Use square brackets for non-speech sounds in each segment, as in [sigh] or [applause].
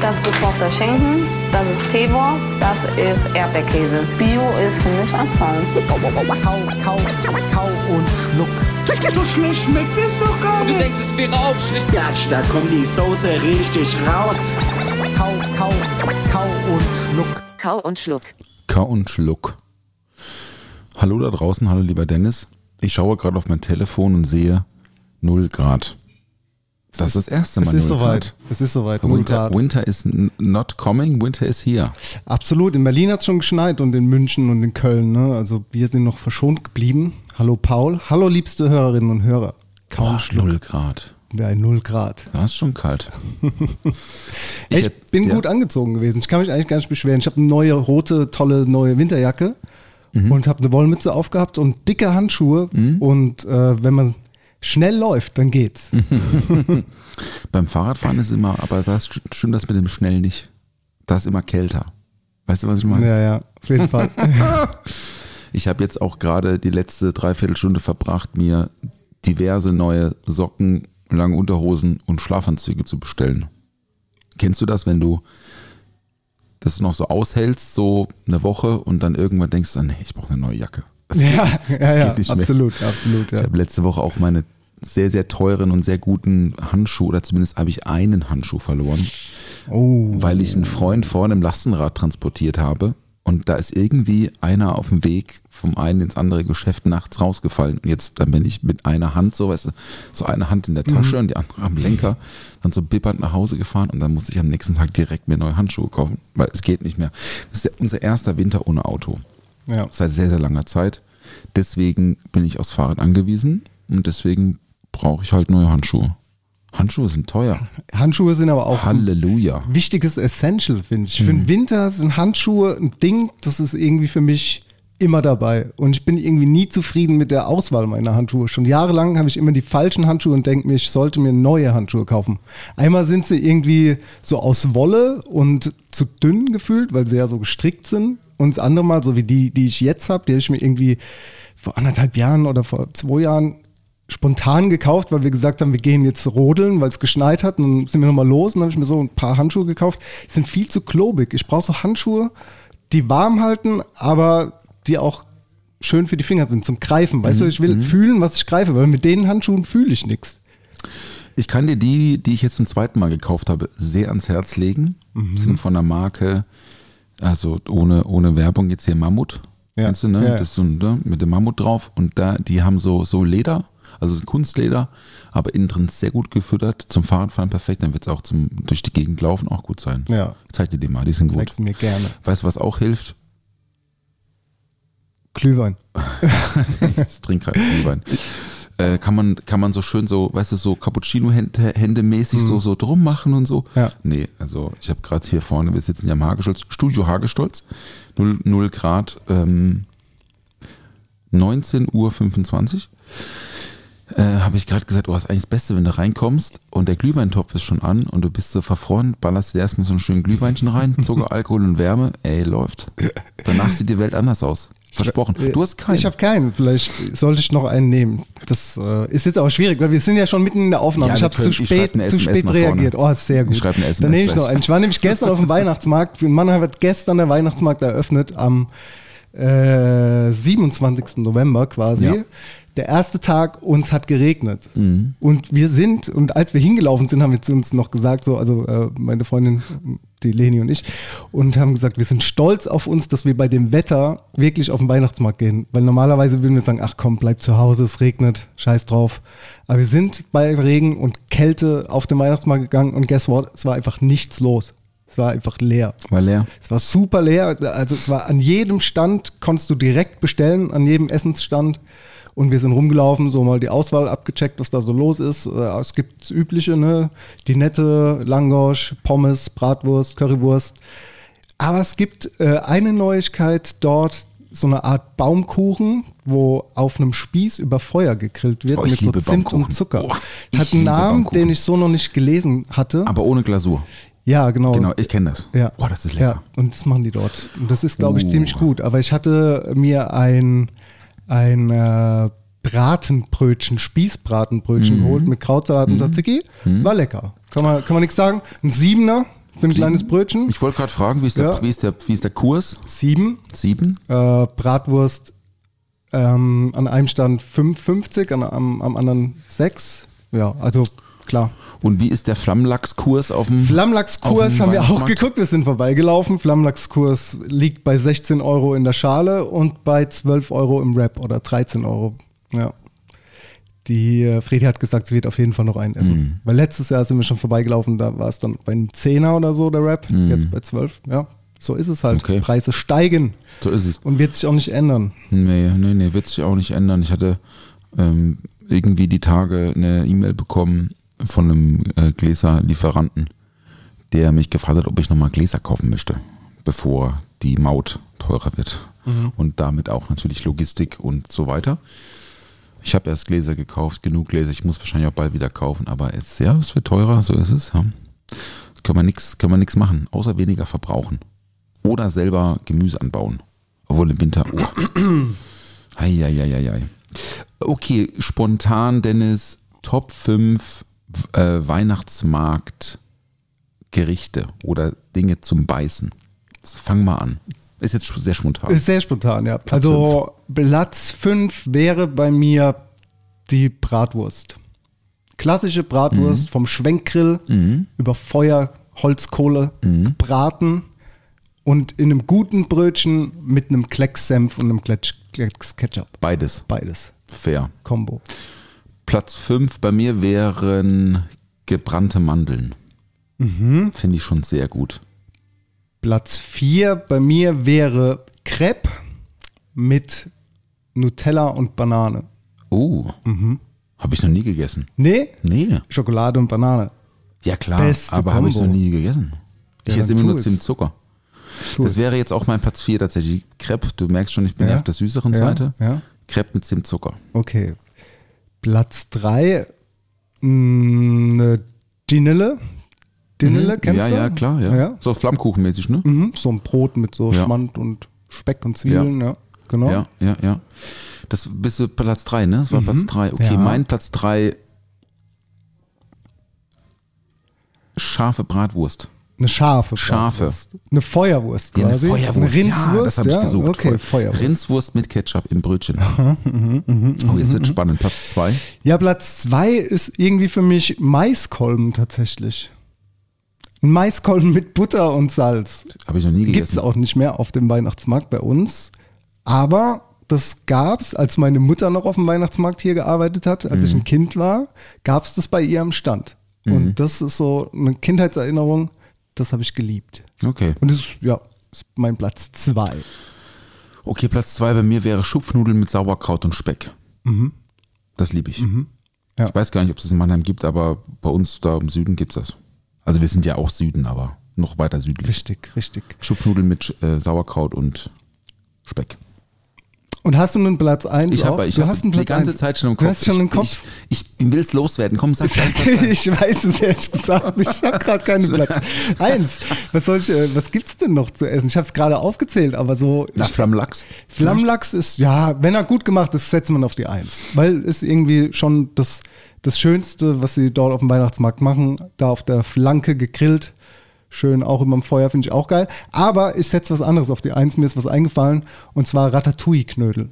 Das ist gekochter Schinken, das ist Teewurst, das ist Erdbeerkäse. Bio ist für mich Abfall. Kau, kau, kau und schluck. So schlecht schmeckt es doch gar Du nicht. denkst, es wäre aufschlicht. Gatsch, da kommt die Soße richtig raus. Kau, kau, kau und schluck. Kau und Schluck. Kau und Schluck. Hallo da draußen, hallo lieber Dennis. Ich schaue gerade auf mein Telefon und sehe 0 Grad. Das ist das erste Mal. Es ist 0 soweit. Es ist soweit. null Winter. Winter is not coming, Winter is here. Absolut. In Berlin hat es schon geschneit und in München und in Köln. Ne? Also wir sind noch verschont geblieben. Hallo Paul. Hallo liebste Hörerinnen und Hörer. Kaum Boah. 0 Grad. Ja, 0 Grad. Das ist schon kalt. [laughs] Ich, hätt- bin ja. gut angezogen gewesen. Ich kann mich eigentlich gar nicht beschweren. Ich habe eine neue rote, tolle neue Winterjacke Mhm. und habe eine Wollmütze aufgehabt und dicke Handschuhe. Und äh, wenn man schnell läuft, dann geht's. [laughs] Beim Fahrradfahren ist immer, aber das st- stimmt das mit dem schnell nicht. Da ist immer kälter. Weißt du, was ich meine? Ja, ja, auf jeden Fall. [laughs] Ich habe jetzt auch gerade die letzte Dreiviertelstunde verbracht, mir diverse neue Socken, lange Unterhosen und Schlafanzüge zu bestellen. Kennst du das, wenn du das noch so aushältst, so eine Woche und dann irgendwann denkst du, nee, ich brauche eine neue Jacke. Das ja, geht- ja, das ja geht nicht mehr. absolut, absolut. Ja. Ich habe letzte Woche auch meine sehr, sehr teuren und sehr guten Handschuhe, oder zumindest habe ich einen Handschuh verloren, Oh, weil ich einen Freund vorne im Lastenrad transportiert habe. Und da ist irgendwie einer auf dem Weg vom einen ins andere Geschäft nachts rausgefallen. Und jetzt, dann bin ich mit einer Hand so, weißt du, so eine Hand in der Tasche und die andere am Lenker, dann so bibbernd nach Hause gefahren und dann musste ich am nächsten Tag direkt mir neue Handschuhe kaufen, weil es geht nicht mehr. Das ist der, unser erster Winter ohne Auto. ja. Seit sehr, sehr langer Zeit. Deswegen bin ich aufs Fahrrad angewiesen und deswegen brauche ich halt neue Handschuhe. Handschuhe sind teuer. Handschuhe sind aber auch ein Halleluja. wichtiges Essential, finde ich. Für Mhm. den Winter sind Handschuhe ein Ding, das ist irgendwie für mich immer dabei. Und ich bin irgendwie nie zufrieden mit der Auswahl meiner Handschuhe. Schon jahrelang habe ich immer die falschen Handschuhe und denke mir, ich sollte mir neue Handschuhe kaufen. Einmal sind sie irgendwie so aus Wolle und zu dünn gefühlt, weil sie ja so gestrickt sind. Und das andere Mal, so wie die, die ich jetzt habe, die habe ich mir irgendwie vor anderthalb Jahren oder vor zwei Jahren spontan gekauft, weil wir gesagt haben, wir gehen jetzt rodeln, weil es geschneit hat. Und dann sind wir nochmal los und dann habe ich mir so ein paar Handschuhe gekauft. Die sind viel zu klobig. Ich brauche so Handschuhe, die warm halten, aber die auch schön für die Finger sind, zum Greifen. Weißt du, ich will fühlen, was ich greife, weil mit den Handschuhen fühle ich nichts. Ich kann dir die, die ich jetzt zum zweiten Mal gekauft habe, sehr ans Herz legen. Mhm. Sind von der Marke, also ohne, ohne Werbung jetzt hier Mammut. Ja. Kennst du, ne? Ja, ja. Das ist so ein, ne? mit dem Mammut drauf. Und da, die haben so, so Leder, also es ist Kunstleder, aber innen drin sehr gut gefüttert. Zum Fahrradfahren perfekt. Dann wird es auch zum durch die Gegend laufen auch gut sein. Ja. Zeig dir die mal, die sind gut. Zeig's mir gerne. Weißt du, was auch hilft? Glühwein. [laughs] Ich trinke gerade Glühwein. Äh, kann, man, kann man so schön so, weißt du, so Cappuccino-Hände mäßig so, so drum machen und so? Ja. Nee, also ich habe gerade hier vorne, wir sitzen ja im Hagestolz, Studio Hagestolz, 0, 0 Grad, ähm, 19.25 Uhr. Äh, habe ich gerade gesagt, oh, ist eigentlich das Beste, wenn du reinkommst und der Glühweintopf ist schon an und du bist so verfroren, ballerst dir erstmal so einen schönen Glühweinchen rein, [laughs] Zucker, Alkohol und Wärme, ey, läuft. Danach sieht die Welt anders aus. Versprochen. Du hast keinen. Ich habe keinen. Vielleicht sollte ich noch einen nehmen. Das äh, ist jetzt aber schwierig, weil wir sind ja schon mitten in der Aufnahme. Ja, ich habe zu spät, zu spät reagiert. Oh, ist sehr gut. Ich schreib eine SMS Dann nehme ich gleich. noch einen. Ich war nämlich gestern auf dem [laughs] Weihnachtsmarkt. In Mannheim hat gestern der Weihnachtsmarkt eröffnet am äh, 27. November quasi. Ja. Der erste Tag, uns hat geregnet. Mhm. Und wir sind, und als wir hingelaufen sind, haben wir zu uns noch gesagt, so, also äh, meine Freundin, die Leni und ich, und haben gesagt, wir sind stolz auf uns, dass wir bei dem Wetter wirklich auf den Weihnachtsmarkt gehen. Weil normalerweise würden wir sagen, ach komm, bleib zu Hause, es regnet, scheiß drauf. Aber wir sind bei Regen und Kälte auf den Weihnachtsmarkt gegangen und guess what? Es war einfach nichts los. Es war einfach leer. War leer. Es war super leer. Also es war an jedem Stand konntest du direkt bestellen, an jedem Essensstand. Und wir sind rumgelaufen, so mal die Auswahl abgecheckt, was da so los ist. Äh, Es gibt das Übliche, ne? Die nette, Langosch, Pommes, Bratwurst, Currywurst. Aber es gibt äh, eine Neuigkeit dort, so eine Art Baumkuchen, wo auf einem Spieß über Feuer gegrillt wird Oh, mit so Zimt und Zucker. Oh, Hat einen Namen, Baumkuchen. den ich so noch nicht gelesen hatte. Aber ohne Glasur. ja, genau. Genau, ich kenne das. Ja. Boah, das ist lecker. Ja, und das machen die dort. Und das ist, glaube ich, Uh. ziemlich gut. Aber ich hatte mir ein, ein äh, Bratenbrötchen, Spießbratenbrötchen Mhm. geholt mit Krautsalat und Tzatziki. War lecker. Kann man, kann man nichts sagen. Ein Siebener für ein kleines Brötchen. Ich wollte gerade fragen, wie ist, der, Ja. wie, ist der, wie ist der Kurs? Sieben. Sieben? Äh, Bratwurst ähm, an einem Stand 5,50, an, am, am anderen 6. Ja, also klar. Und wie ist der Flammlachskurs auf dem Flammlachskurs haben wir auch geguckt, wir sind vorbeigelaufen. Flammlachskurs liegt bei 16 Euro in der Schale und bei 12 Euro im Wrap oder 13 Euro. Ja. Die äh, Fredi hat gesagt, sie wird auf jeden Fall noch einen essen. Mhm. Weil letztes Jahr sind wir schon vorbeigelaufen, da war es dann bei einem Zehner oder so der Wrap, jetzt bei 12. Ja, so ist es halt. Mhm. Okay. Preise steigen So ist es. und wird sich auch nicht ändern. Nee, nee, nee, wird sich auch nicht ändern. Ich hatte ähm, irgendwie die Tage eine E-Mail bekommen von einem äh, Gläserlieferanten, der mich gefragt hat, ob ich nochmal Gläser kaufen möchte, bevor die Maut teurer wird. Und damit auch natürlich Logistik und so weiter. Ich habe erst Gläser gekauft, genug Gläser. Ich muss wahrscheinlich auch bald wieder kaufen, aber es, ja, es wird teurer, so ist es. Ja. Können wir nichts können wir nix machen, außer weniger verbrauchen. Oder selber Gemüse anbauen. Obwohl im Winter. Oh. Eieieiei. Okay, spontan, Dennis, Top 5 äh, Weihnachtsmarkt Gerichte oder Dinge zum Beißen. Fang mal an. Ist jetzt sehr spontan. Ist sehr spontan, ja. Platz also Platz 5 wäre bei mir die Bratwurst. Klassische Bratwurst vom Schwenkgrill über Feuer, Holzkohle gebraten und in einem guten Brötchen mit einem Klecks Senf und einem Klecks Klecks Ketchup. Beides. Beides. Fair. Combo. Platz 5 bei mir wären gebrannte Mandeln. Finde ich schon sehr gut. Platz 4 bei mir wäre Crepe mit Nutella und Banane. Oh, habe ich noch nie gegessen. Nee, Nee. Schokolade und Banane. Ja klar, Beste aber habe ich noch nie gegessen. Ich Ja, esse dann immer nur es. Zimtzucker. Tu Das es. wäre jetzt auch mein Platz 4 tatsächlich. Crepe, du merkst schon, ich bin Ja. ja. auf der süßeren Ja, Seite. ja. Crepe mit Zimtzucker. Okay. Platz 3, eine Dinelle. Dinelle, kennst ja, du? ja, klar, ja. ja? So Flammkuchenmäßig, ne? Mhm. So ein Brot mit so Ja. Schmand und Speck und Zwiebeln, ja. Genau. Ja, ja, ja. Das bist du Platz 3, ne? Das war Platz 3. Okay, Ja. mein Platz 3 scharfe Bratwurst. Eine scharfe Scharfe. Eine Feuerwurst Ja, eine quasi. Feuerwurst. Eine Rindswurst, ja, das habe ich gesucht. Okay. Feuerwurst. Mhm, Rindswurst mit Ketchup im Brötchen. oh, jetzt wird spannend. Platz 2. Ja, Platz 2 ist irgendwie für mich Maiskolben tatsächlich. Ein Maiskolben mit Butter und Salz. Habe ich noch nie Gibt gegessen. es auch nicht mehr auf dem Weihnachtsmarkt bei uns. Aber das gab's, als meine Mutter noch auf dem Weihnachtsmarkt hier gearbeitet hat, als ich Mhm. ein Kind war, gab's das bei ihr am Stand. Und das ist so eine Kindheitserinnerung, das habe ich geliebt. Okay. Und das ist, ja, ist mein Platz zwei. Okay, Platz 2 bei mir wäre Schupfnudeln mit Sauerkraut und Speck. Das liebe ich. Mhm. Ja. Ich weiß gar nicht, ob es das in Mannheim gibt, aber bei uns da im Süden gibt es das. Also wir sind ja auch Süden, aber noch weiter südlich. Richtig, richtig. Schupfnudeln mit äh, Sauerkraut und Speck. Und hast du einen Platz eins Ich auch? habe ich du hab hast einen die ganze eins. Zeit schon im Du Kopf. hast schon im Kopf. Ich, ich, ich will es loswerden. Komm, sag eins. [laughs] ich weiß es ehrlich gesagt. Ich habe gerade keinen Platz. Eins. Was soll ich, äh, was gibt's denn noch zu essen? Ich habe es gerade aufgezählt, aber so. Na, Flammlachs. Flammlachs ist, ja, wenn er gut gemacht ist, setzt man auf die Eins. Weil ist irgendwie schon das, das Schönste, was sie dort auf dem Weihnachtsmarkt machen. Da auf der Flanke gegrillt. Schön auch über dem Feuer, finde ich auch geil. Aber ich setze was anderes auf die Eins. Mir ist was eingefallen. Und zwar Ratatouille-Knödel.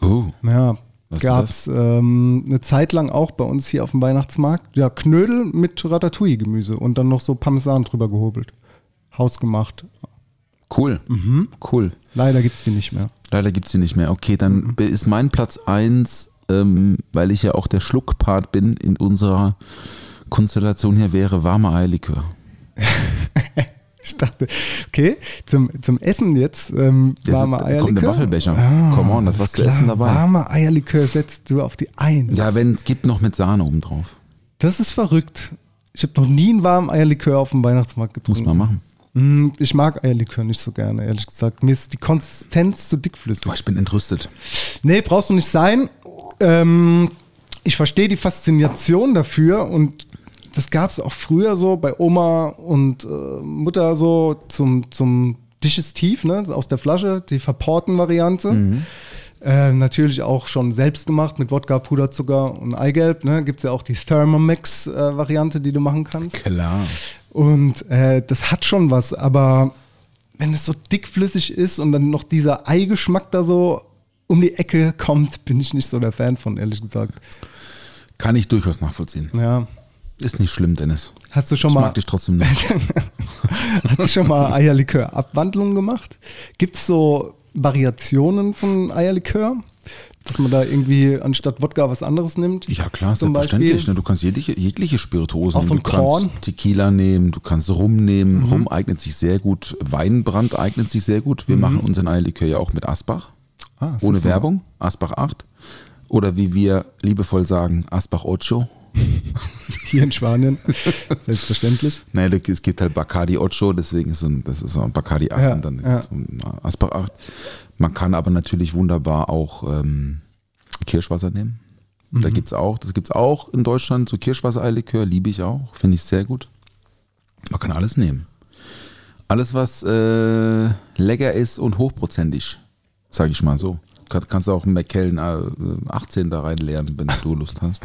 Oh, Ja, gab es ähm, eine Zeit lang auch bei uns hier auf dem Weihnachtsmarkt. Ja, Knödel mit Ratatouille-Gemüse und dann noch so Parmesan drüber gehobelt. Hausgemacht. cool. Mhm. Cool. Leider gibt es die nicht mehr. Leider gibt es sie nicht mehr. Okay, dann ist mein Platz 1, ähm, weil ich ja auch der Schluckpart bin in unserer Konstellation hier, wäre warme Eierlikör. [laughs] [laughs] Ich dachte, okay, zum, zum Essen jetzt ähm, Jetzt warmer ist- Eierlikör. kommt der Waffelbecher. Ah, Come on, das was zu essen dabei. Warmer Eierlikör setzt du auf die Eins. Ja, wenn es gibt noch mit Sahne oben drauf. Das ist verrückt. Ich habe noch nie einen warmen Eierlikör auf dem Weihnachtsmarkt getrunken. Muss man machen. Mm, Ich mag Eierlikör nicht so gerne, ehrlich gesagt. Mir ist die Konsistenz zu dickflüssig. Boah, ich bin entrüstet. Nee, brauchst du nicht sein. Ähm, ich verstehe die Faszination dafür und das gab es auch früher so bei Oma und äh, Mutter so zum, zum Digestiv, ne, aus der Flasche, die Verporten-Variante. Äh, natürlich auch schon selbst gemacht mit Wodka, Puderzucker und Eigelb. Ne? Gibt es ja auch die Thermomix-Variante, die du machen kannst. Klar. Und äh, das hat schon was, aber wenn es so dickflüssig ist und dann noch dieser Eigeschmack da so um die Ecke kommt, bin ich nicht so der Fan von, ehrlich gesagt. Kann ich durchaus nachvollziehen. Ja. Ist nicht schlimm, Dennis. Hast du schon Ich mal, mag dich trotzdem nicht. [laughs] hast du schon mal Eierlikör-Abwandlungen gemacht? Gibt es so Variationen von Eierlikör? Dass man da irgendwie anstatt Wodka was anderes nimmt? Ja, klar, Zum selbstverständlich. Beispiel? Ne? Du kannst jegliche, jegliche Spirituosen Auch so nehmen. Du Korn? Mhm. kannst Tequila nehmen, du kannst Rum nehmen. Rum eignet sich sehr gut. Weinbrand eignet sich sehr gut. Wir machen unseren Eierlikör ja auch mit Asbach. Ah, ohne ist so. Werbung. Asbach 8. Oder wie wir liebevoll sagen, Asbach Ocho. [laughs] Hier in Spanien. Selbstverständlich. Nein, da- es gibt halt Bacardi Ocho, deswegen ist ein, das ist ein Bacardi 8 Ja, und dann ja. ein Asbach 8. Man kann aber natürlich wunderbar auch ähm, Kirschwasser nehmen. Da Mhm. gibt's auch, das gibt's auch in Deutschland, so Kirschwasser-Eierlikör, liebe ich auch, finde ich sehr gut. Man kann alles nehmen. Alles, was äh, lecker ist und hochprozentig, sage ich mal so. Kann, kannst du auch einen McKellen äh, 18 da reinleeren, wenn du [laughs] Lust hast.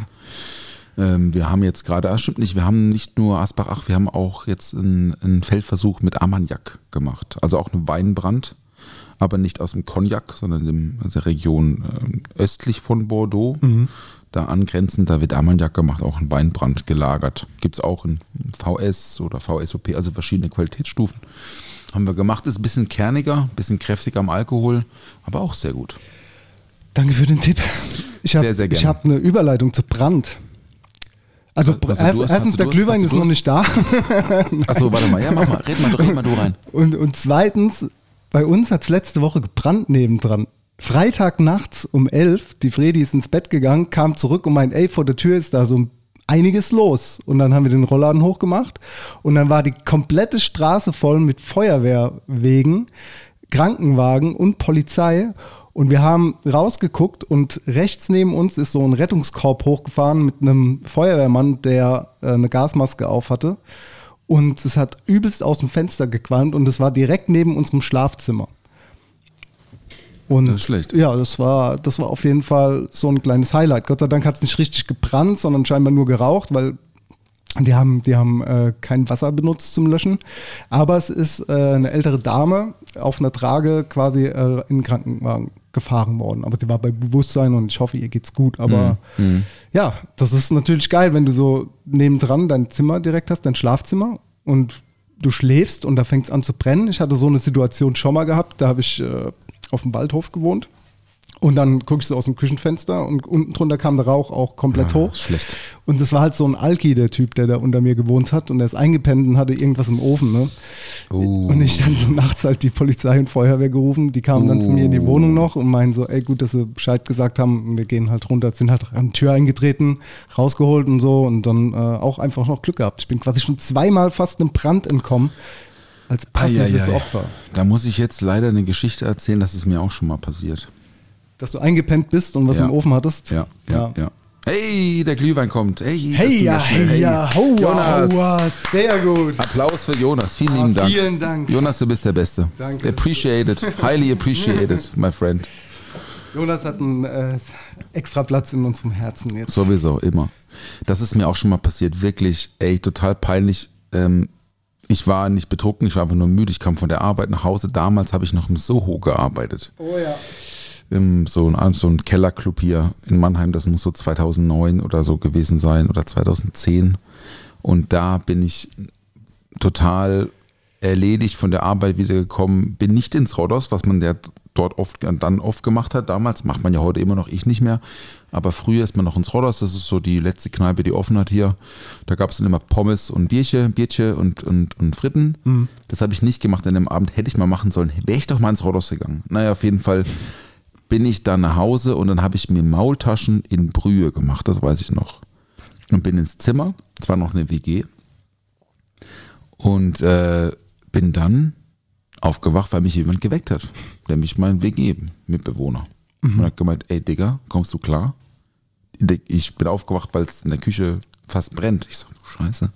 Ähm, wir haben jetzt gerade, ah, stimmt nicht, wir haben nicht nur Asbach 8, wir haben auch jetzt einen, einen Feldversuch mit Armagnac gemacht. Also auch einen Weinbrand, aber nicht aus dem Cognac, sondern dem, aus der Region ähm, östlich von Bordeaux. Da angrenzend, da wird Armagnac gemacht, auch ein Weinbrand gelagert. Gibt es auch in VS oder VSOP, also verschiedene Qualitätsstufen. Haben wir gemacht, ist ein bisschen kerniger, ein bisschen kräftiger am Alkohol, aber auch sehr gut. Danke für den Tipp. Ich habe Sehr, sehr gerne. ich hab eine Überleitung zu Brand. Also, du erst, Durst? erstens, Hast der Durst? Glühwein Hast ist noch nicht da. [laughs] Achso, warte mal, ja, mach mal, red mal, red mal du rein. Und, und zweitens, bei uns hat es letzte Woche gebrannt nebendran. Freitag nachts um elf, die Fredi ist ins Bett gegangen, kam zurück und meint, ey, vor der Tür ist da so einiges los. Und dann haben wir den Rollladen hochgemacht und dann war die komplette Straße voll mit Feuerwehrwegen, Krankenwagen und Polizei. Und wir haben rausgeguckt und rechts neben uns ist so ein Rettungskorb hochgefahren mit einem Feuerwehrmann, der äh, eine Gasmaske auf hatte. Und es hat übelst aus dem Fenster gequalmt und es war direkt neben unserem Schlafzimmer. Und Das ist schlecht. Ja, das war, das war auf jeden Fall so ein kleines Highlight. Gott sei Dank hat es nicht richtig gebrannt, sondern scheinbar nur geraucht, weil die haben, die haben äh, kein Wasser benutzt zum Löschen. Aber es ist äh, eine ältere Dame auf einer Trage quasi äh, in den Krankenwagen gefahren worden. Aber sie war bei Bewusstsein und ich hoffe, ihr geht's gut. Aber ja, das ist natürlich geil, wenn du so nebendran dein Zimmer direkt hast, dein Schlafzimmer und du schläfst und da fängt es an zu brennen. Ich hatte so eine Situation schon mal gehabt, da habe ich äh, auf dem Waldhof gewohnt. Und dann guckst du aus dem Küchenfenster und unten drunter kam der Rauch auch komplett hoch. schlecht. Und das war halt so ein Alki, der Typ, der da unter mir gewohnt hat. Und der ist eingepennt und hatte irgendwas im Ofen. Ne? Oh. Und ich dann so nachts halt die Polizei und Feuerwehr gerufen. Die kamen dann zu mir in die Wohnung noch und meinen so, ey gut, dass sie Bescheid gesagt haben. Wir gehen halt runter, sind halt an die Tür eingetreten, rausgeholt und so. Und dann äh, auch einfach noch Glück gehabt. Ich bin quasi schon zweimal fast einem Brand entkommen. Als passives Eieiei. Opfer. Da muss ich jetzt leider eine Geschichte erzählen, das ist mir auch schon mal passiert. Dass du eingepennt bist und was Ja. im Ofen hattest. Ja, ja, ja. Hey, der Glühwein kommt. Hey, Hey, ja, schnell. hey, ja, ho, Jonas. wow, sehr gut. Applaus für Jonas. Vielen Ah, lieben Dank. vielen Dank. Jonas, du bist der Beste. Danke. Appreciated. Highly appreciated, [laughs] my friend. Jonas hat einen äh, extra Platz in unserem Herzen jetzt. Sowieso, immer. Das ist mir auch schon mal passiert. Wirklich, ey, total peinlich. Ähm, ich war nicht betrunken, ich war einfach nur müde. Ich kam von der Arbeit nach Hause. Damals habe ich noch im Soho gearbeitet. Oh ja. Im, so, ein, so ein Kellerclub hier in Mannheim. Das muss so 2009 oder so gewesen sein oder 2010. Und da bin ich total erledigt, von der Arbeit wiedergekommen, bin nicht ins Rodos, was man ja dort oft dann oft gemacht hat. Damals macht man ja heute immer noch, ich nicht mehr. Aber früher ist man noch ins Rodos, das ist so die letzte Kneipe, die offen hat hier. Da gab es dann immer Pommes und Bierche, Bierche und, und, und Fritten. Das habe ich nicht gemacht an dem Abend, hätte ich mal machen sollen. Wäre ich doch mal ins Rodos gegangen. Naja, auf jeden Fall bin ich dann nach Hause und dann habe ich mir Maultaschen in Brühe gemacht, das weiß ich noch. Und bin ins Zimmer, es war noch eine WG. Und äh, bin dann aufgewacht, weil mich jemand geweckt hat. Nämlich mein WG-Mitbewohner. Und hat gemeint, ey Digga, kommst du klar? Ich bin aufgewacht, weil es in der Küche fast brennt. Ich so, du Scheiße.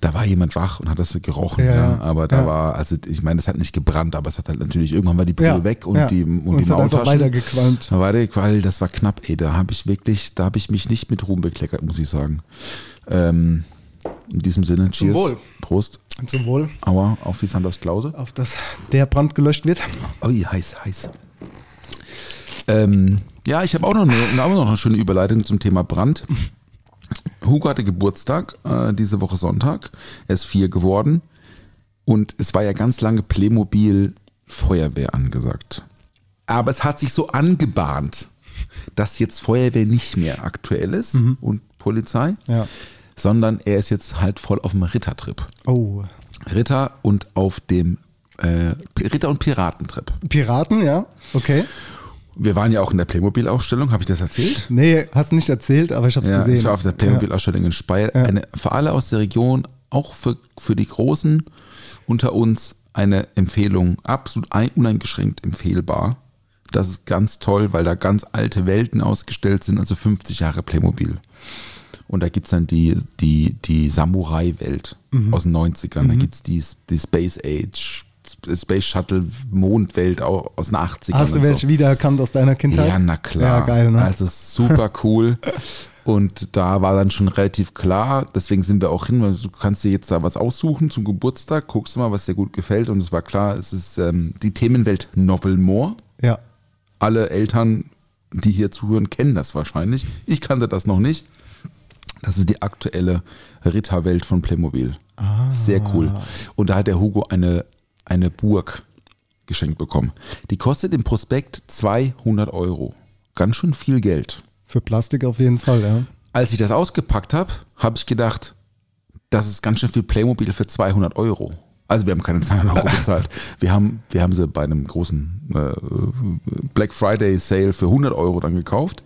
Da war jemand wach und hat das gerochen, Ja, ja. Aber da Ja. war, also ich meine, das hat nicht gebrannt, aber es hat halt natürlich, irgendwann war die Brühe Ja, weg und die, und Und die Maultaschen. weitergequalmt. Qual, das war knapp, ey. Da habe ich wirklich, da habe ich mich nicht mit Ruhm bekleckert, muss ich sagen. Ähm, in diesem Sinne, cheers. Wohl. Prost. Zum Wohl, Aua, auf wie Sanders Klause. auf dass der Brand gelöscht wird. Ui, heiß, heiß. Ähm, ja, ich habe auch noch eine, auch noch eine schöne Überleitung zum Thema Brand. Hugo hatte Geburtstag, äh, diese Woche Sonntag. Er ist vier geworden. Und es war ja ganz lange Playmobil Feuerwehr angesagt. Aber es hat sich so angebahnt, dass jetzt Feuerwehr nicht mehr aktuell ist und Polizei, Ja. sondern er ist jetzt halt voll auf dem Rittertrip. Oh. Ritter und auf dem äh, Ritter- und Piratentrip. Piraten, ja. Okay. Wir waren ja auch in der Playmobil-Ausstellung, habe ich das erzählt? Nee, hast nicht erzählt, aber ich hab's Ja, gesehen. ich war auf der Playmobil-Ausstellung in Speyer. Eine, für alle aus der Region, auch für, für die Großen unter uns, eine Empfehlung, absolut ein, uneingeschränkt empfehlbar. Das ist ganz toll, weil da ganz alte Welten ausgestellt sind, also 50 Jahre Playmobil. Und da gibt es dann die, die, die Samurai-Welt Mhm. aus den 90ern. Da gibt es die, die Space Age, Space Shuttle, Mondwelt au- aus den 80ern. Hast du und so. welche wiedererkannt aus deiner Kindheit? Ja, na klar. Ja, geil, ne? Also super cool. [laughs] Und da war dann schon relativ klar, deswegen sind wir auch hin, weil du kannst dir jetzt da was aussuchen zum Geburtstag, guckst du mal, was dir gut gefällt. Und es war klar, es ist ähm, die Themenwelt Novel More. ja. Alle Eltern, die hier zuhören, kennen das wahrscheinlich. Ich kannte das noch nicht. Das ist die aktuelle Ritterwelt von Playmobil. Sehr cool. Und da hat der Hugo eine, eine Burg geschenkt bekommen. Die kostet im Prospekt 200 Euro. Ganz schön viel Geld. Für Plastik auf jeden Fall, ja. Als ich das ausgepackt habe, habe ich gedacht, das ist ganz schön viel Playmobil für 200 Euro. Also wir haben keine 200 Euro bezahlt. Wir haben, wir haben sie bei einem großen äh, Black Friday Sale für 100 Euro dann gekauft.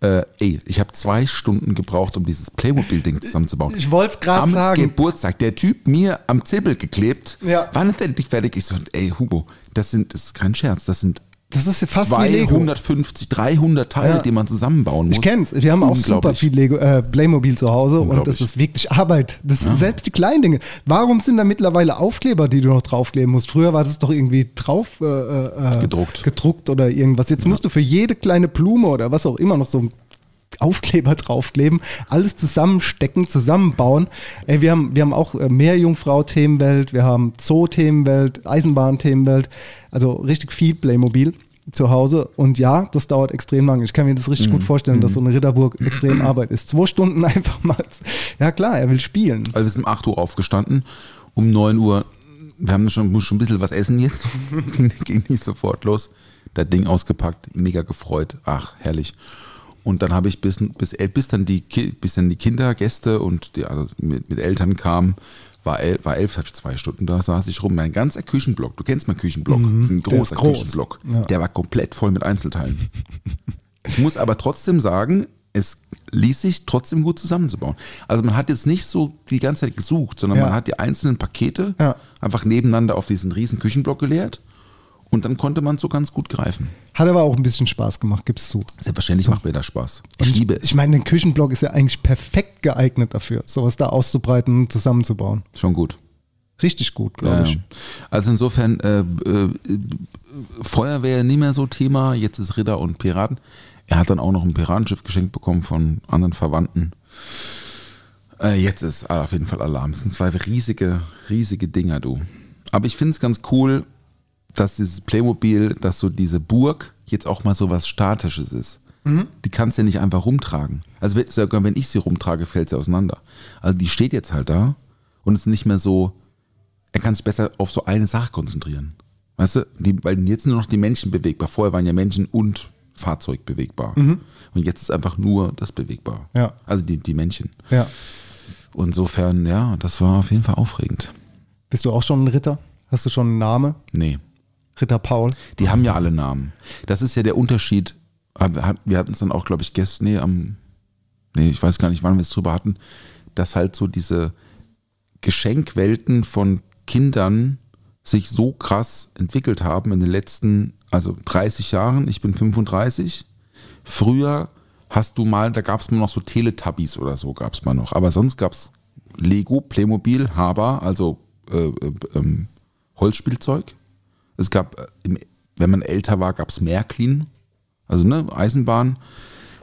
Äh, ey, ich habe zwei Stunden gebraucht, um dieses Playmobil-Ding zusammenzubauen. Ich wollt's grad Am sagen. Geburtstag, der Typ mir am Zippel geklebt. Ja. Wann ist endlich fertig? Ich so, ey Hugo, das sind, das ist kein Scherz, das sind Das ist fast wie Lego. 250, 300 Teile, Ja. die man zusammenbauen muss. Ich kenn's. Wir haben auch super viel Lego, äh, Playmobil zu Hause und das ist wirklich Arbeit. Das sind selbst die kleinen Dinge. Warum sind da mittlerweile Aufkleber, die du noch draufkleben musst? Früher war das doch irgendwie drauf äh, äh, Gedruckt. gedruckt oder irgendwas. Jetzt musst du für jede kleine Blume oder was auch immer noch so ein Aufkleber draufkleben, alles zusammenstecken, zusammenbauen. Ey, wir haben, wir haben auch äh, Meerjungfrau-Themenwelt, wir haben Zoo-Themenwelt, Eisenbahn-Themenwelt, also richtig viel Playmobil zu Hause. Und ja, das dauert extrem lange. Ich kann mir das richtig gut vorstellen, dass so eine Ritterburg extrem Arbeit ist. Zwei Stunden [laughs] einfach mal. Ja klar, er will spielen. Also wir sind um 8 Uhr aufgestanden, um 9 Uhr, wir haben schon, muss schon ein bisschen was essen jetzt, [laughs] ging nicht sofort los. Das Ding ausgepackt, mega gefreut, ach, herrlich. Und dann habe ich bis, bis, bis, dann die, bis dann die Kinder, Gäste und die also mit, mit Eltern kamen, war, el, war elf, hatte zwei Stunden da, saß ich rum. Mein ganzer Küchenblock, du kennst meinen Küchenblock, das ist ein Mhm. der ist großer groß. Küchenblock, Ja. der war komplett voll mit Einzelteilen. Ich muss aber trotzdem sagen, es ließ sich trotzdem gut zusammenzubauen. Also man hat jetzt nicht so die ganze Zeit gesucht, sondern Ja. man hat die einzelnen Pakete Ja. einfach nebeneinander auf diesen riesen Küchenblock geleert und dann konnte man so ganz gut greifen. Hat aber auch ein bisschen Spaß gemacht, gibst du. Selbstverständlich macht mir das Spaß. Ich Und liebe es. Ich meine, ein Küchenblock ist ja eigentlich perfekt geeignet dafür, sowas da auszubreiten und zusammenzubauen. Schon gut. Richtig gut, glaube ich. ja. Also insofern, äh, äh, Feuerwehr nicht mehr so Thema, jetzt ist Ritter und Piraten. Er hat dann auch noch ein Piratenschiff geschenkt bekommen von anderen Verwandten. Äh, jetzt ist auf jeden Fall Alarm. Es sind zwei riesige, riesige Dinger, du. Aber ich finde es ganz cool, dass dieses Playmobil, dass so diese Burg jetzt auch mal so was Statisches ist. Die kannst du ja nicht einfach rumtragen. Also wenn- sogar wenn ich sie rumtrage, fällt sie auseinander. Also die steht jetzt halt da und ist nicht mehr so er kann sich besser auf so eine Sache konzentrieren. Weißt du, die, weil jetzt nur noch die Menschen bewegbar. Vorher waren ja Menschen und Fahrzeug bewegbar. Und jetzt ist einfach nur das bewegbar. Ja. Also die, die Männchen. Ja. Und insofern, ja, das war auf jeden Fall aufregend. Bist du auch schon ein Ritter? Hast du schon einen Namen? Nee. Ritter Paul? Die haben ja alle Namen. Das ist ja der Unterschied. Wir hatten es dann auch, glaube ich, gestern, nee, am, nee, ich weiß gar nicht, wann wir es drüber hatten, dass halt so diese Geschenkwelten von Kindern sich so krass entwickelt haben in den letzten, also 30 Jahren. Ich bin 35. Früher hast du mal, da gab es mal noch so Teletubbies oder so gab es mal noch. Aber sonst gab es Lego, Playmobil, Haber, also äh, äh, ähm, Holzspielzeug. Es gab, äh, wenn man älter war, gab es Märklin, also ne, Eisenbahn.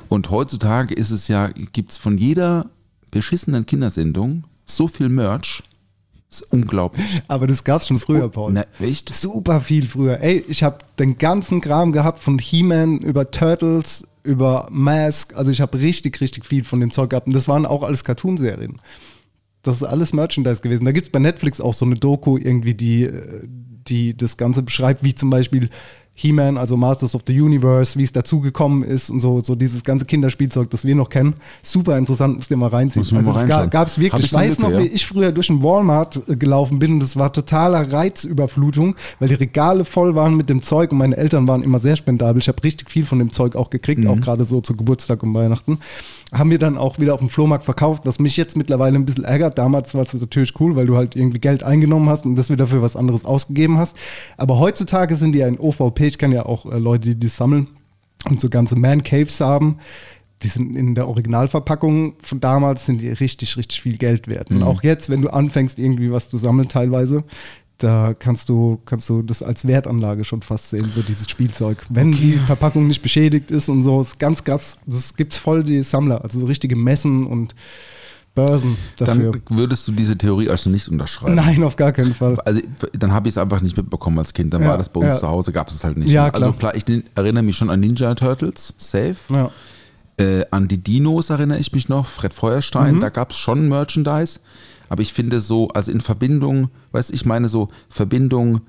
Und heutzutage ist es ja, gibt es von jeder beschissenen Kindersendung so viel Merch. Das ist unglaublich. [laughs] Aber das gab's schon früher, Paul. Na, echt? Super viel früher. Ey, ich habe den ganzen Kram gehabt von He-Man über Turtles, über Mask. Also ich habe richtig, richtig viel von dem Zeug gehabt. Und das waren auch alles Cartoonserien. Das ist alles Merchandise gewesen. Da gibt's bei Netflix auch so eine Doku irgendwie, die, äh, die das Ganze beschreibt, wie zum Beispiel He-Man, also Masters of the Universe, wie es dazu gekommen ist und so, so dieses ganze Kinderspielzeug, das wir noch kennen. Super interessant, müsst ihr mal reinziehen. Muss also mal das ga, reinschauen. gab's Hab wirklich. ich weiß noch, wie ja. ich früher durch den Walmart äh, gelaufen bin und das war totaler Reizüberflutung, weil die Regale voll waren mit dem Zeug und meine Eltern waren immer sehr spendabel. Ich habe richtig viel von dem Zeug auch gekriegt, Mhm. auch gerade so zu Geburtstag und Weihnachten. Haben wir dann auch wieder auf dem Flohmarkt verkauft, was mich jetzt mittlerweile ein bisschen ärgert. Damals war es natürlich cool, weil du halt irgendwie Geld eingenommen hast und das wieder für was anderes ausgegeben hast. Aber heutzutage sind die ja in OVP, ich kenne ja auch äh, Leute, die die sammeln und so ganze Man Caves haben. Die sind in der Originalverpackung von damals sind die richtig, richtig viel Geld wert. Mhm. Und auch jetzt, wenn du anfängst, irgendwie was zu sammeln teilweise, da kannst du, kannst du das als Wertanlage schon fast sehen, so dieses Spielzeug. Wenn die Verpackung nicht beschädigt ist und so, ist ganz krass. Das gibt's voll die Sammler, also so richtige Messen und Börsen dafür. Dann würdest du diese Theorie also nicht unterschreiben. Nein, auf gar keinen Fall. Also dann habe ich es einfach nicht mitbekommen als Kind. Dann Ja, war das bei uns ja. zu Hause, gab es es halt nicht. Ja, Also klar. klar, ich erinnere mich schon an Ninja Turtles, safe. Ja. Äh, an die Dinos erinnere ich mich noch, Fred Mhm. Feuerstein, da gab es schon Merchandise. Aber ich finde so, also in Verbindung, weißt du, ich meine so Verbindung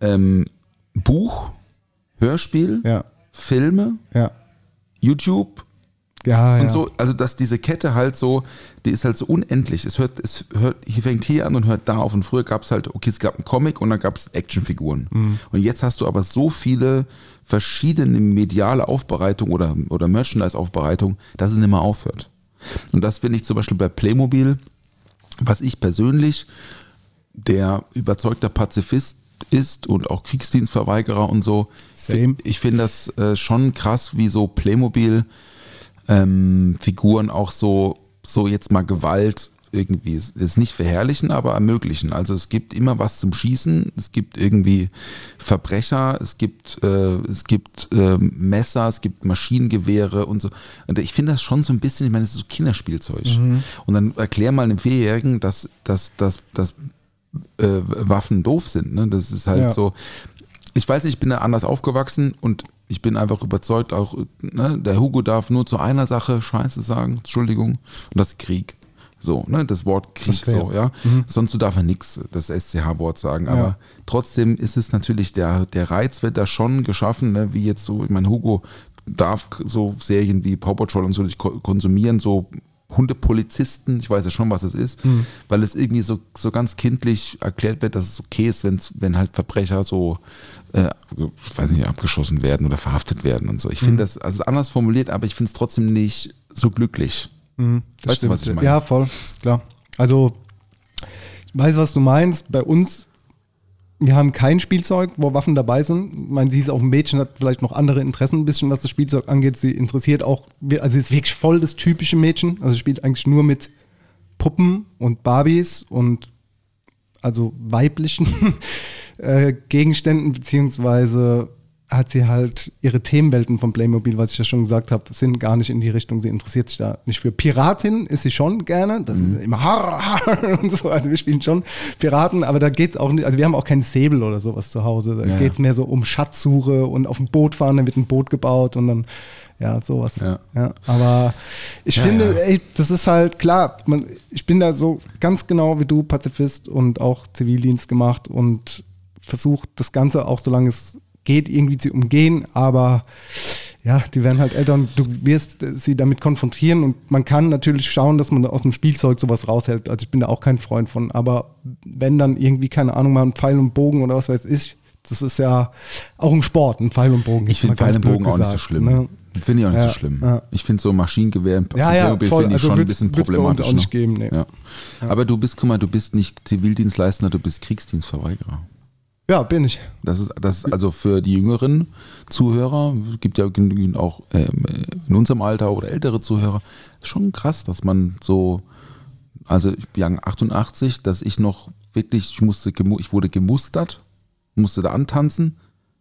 ähm, Buch, Hörspiel, Ja, Filme, ja. YouTube, Ja, und ja. so, also dass diese Kette halt so, die ist halt so unendlich. Es hört, es hört, hier fängt hier an und hört da auf. Und früher gab es halt, okay, es gab einen Comic und dann gab es Actionfiguren. Mhm. Und jetzt hast du aber so viele verschiedene mediale Aufbereitung oder, oder Merchandise-Aufbereitung, dass es nicht mehr aufhört. Und das finde ich zum Beispiel bei Playmobil, was ich persönlich, der überzeugter Pazifist ist und auch Kriegsdienstverweigerer und so, Same. ich finde das äh, schon krass, wie so Playmobil ähm, Figuren auch so, so jetzt mal Gewalt irgendwie, es nicht verherrlichen, aber ermöglichen. Also es gibt immer was zum Schießen, es gibt irgendwie Verbrecher, es gibt, äh, es gibt ähm, Messer, es gibt Maschinengewehre und so. Und ich finde das schon so ein bisschen, ich meine, es ist so Kinderspielzeug. Und dann erklär mal einem Vierjährigen, dass, dass, dass, dass äh, Waffen doof sind. Ne? Das ist halt Ja. so. Ich weiß nicht, ich bin da anders aufgewachsen und ich bin einfach überzeugt, auch ne, der Hugo darf nur zu einer Sache Scheiße sagen, Entschuldigung, und das ist Krieg. So, ne, das Wort Krieg, fair. so, ja. Sonst darf er nichts, das SCH-Wort sagen. Aber Ja. trotzdem ist es natürlich, der, der Reiz wird da schon geschaffen, ne, wie jetzt so, ich meine, Hugo darf so Serien wie Paw Patrol und so nicht ko- konsumieren, so Hundepolizisten, ich weiß ja schon, was es ist, Mhm. weil es irgendwie so, so ganz kindlich erklärt wird, dass es okay ist, wenn's, wenn halt Verbrecher so, äh, ich weiß nicht, abgeschossen werden oder verhaftet werden und so. Ich Mhm. finde das, also anders formuliert, aber ich finde es trotzdem nicht so glücklich. Mhm, Weißt du, was ich meine? Ja, voll, klar. Also, ich weiß, was du meinst. Bei uns, wir haben kein Spielzeug, wo Waffen dabei sind. Ich meine, sie ist auch ein Mädchen, hat vielleicht noch andere Interessen ein bisschen, was das Spielzeug angeht. Sie interessiert auch, also sie ist wirklich voll das typische Mädchen. Also sie spielt eigentlich nur mit Puppen und Barbies und also weiblichen [laughs] äh, Gegenständen, beziehungsweise hat sie halt ihre Themenwelten von Playmobil, was ich ja schon gesagt habe, sind gar nicht in die Richtung. Sie interessiert sich da nicht für. Piratin ist sie schon gerne. Dann immer har, har [laughs] und so. Also wir spielen schon Piraten, aber da geht's auch nicht, also wir haben auch keinen Säbel oder sowas zu Hause. Da Ja, geht's mehr so um Schatzsuche und auf dem Boot fahren, dann wird ein Boot gebaut und dann Ja, sowas. Ja. Ja. aber ich Ja, finde, ey, das ist halt klar. Man, ich bin da so ganz genau wie du, Pazifist und auch Zivildienst gemacht und versucht das Ganze auch, solange es geht, irgendwie zu umgehen. Aber ja, die werden halt älter und du wirst sie damit konfrontieren und man kann natürlich schauen, dass man aus dem Spielzeug sowas raushält. Also ich bin da auch kein Freund von. Aber wenn dann irgendwie, keine Ahnung, mal ein Pfeil und Bogen oder was weiß ich, das ist ja auch ein Sport, ein Pfeil und Bogen. Ich finde Pfeil und Bogen auch nicht so gesagt, schlimm. ne? Finde ich auch nicht Ja, so schlimm. ja. Ich finde so Maschinengewehr und Ja, ja, finde ich Also schon ein bisschen problematisch. auch nicht noch. geben, nee. ja. Aber du bist, guck mal, du bist nicht Zivildienstleistender, du bist Kriegsdienstverweigerer. Ja, bin ich. Das ist, das ist also für die jüngeren Zuhörer, gibt ja genügend auch ähm, in unserem Alter oder ältere Zuhörer, schon krass, dass man so, also ich bin Jahrgang 88, dass ich noch wirklich, ich musste, ich wurde gemustert, musste da antanzen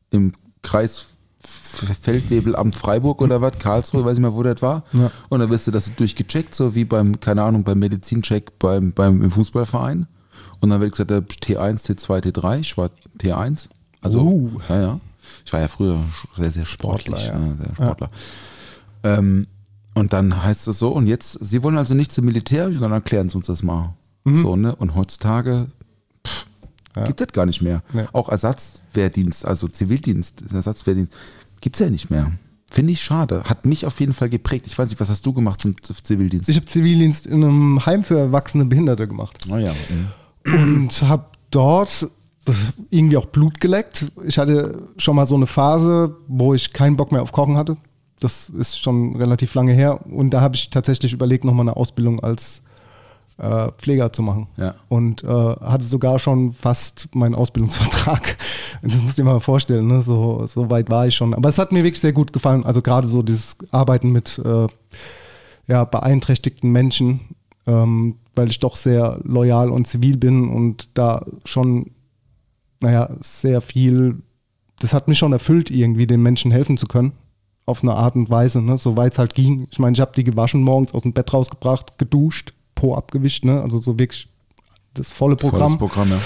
im Kreis Feldwebelamt Freiburg oder was, Karlsruhe, weiß ich mal, wo das war. Ja. Und dann wirst du das durchgecheckt, so wie beim, keine Ahnung, beim Medizincheck beim, beim im Fußballverein. Und dann wird gesagt, ja, T1, T2, T3, ich war T1. Also, Uh. ja, ja. Ich war ja früher sehr, sehr sportlich. Sportler, ja. ne, sehr Sportler. Ähm, und dann heißt es so, und jetzt, Sie wollen also nicht zum Militär, dann erklären Sie uns das mal. Mhm. So, ne? Und heutzutage pff, gibt es gar nicht mehr. Nee. Auch Ersatzwehrdienst, also Zivildienst, Ersatzwehrdienst, gibt es ja nicht mehr. Finde ich schade. Hat mich auf jeden Fall geprägt. Ich weiß nicht, was hast du gemacht zum Zivildienst? Ich habe Zivildienst in einem Heim für erwachsene Behinderte gemacht oh ja. Und habe dort irgendwie auch Blut geleckt. Ich hatte schon mal so eine Phase, wo ich keinen Bock mehr auf Kochen hatte. Das ist schon relativ lange her. Und da habe ich tatsächlich überlegt, nochmal eine Ausbildung als äh, Pfleger zu machen. Ja. Und äh, hatte sogar schon fast meinen Ausbildungsvertrag. [laughs] Das musst du dir mal vorstellen, ne? so, so weit war ich schon. Aber es hat mir wirklich sehr gut gefallen. Also gerade so dieses Arbeiten mit äh, ja, beeinträchtigten Menschen, ähm, weil ich doch sehr loyal und zivil bin und da schon, naja, sehr viel, das hat mich schon erfüllt, irgendwie den Menschen helfen zu können. Auf eine Art und Weise, ne? soweit es halt ging. Ich meine, ich habe die gewaschen morgens aus dem Bett rausgebracht, geduscht, Po abgewischt, ne? also so wirklich das volle Programm. Volles Programm, ja.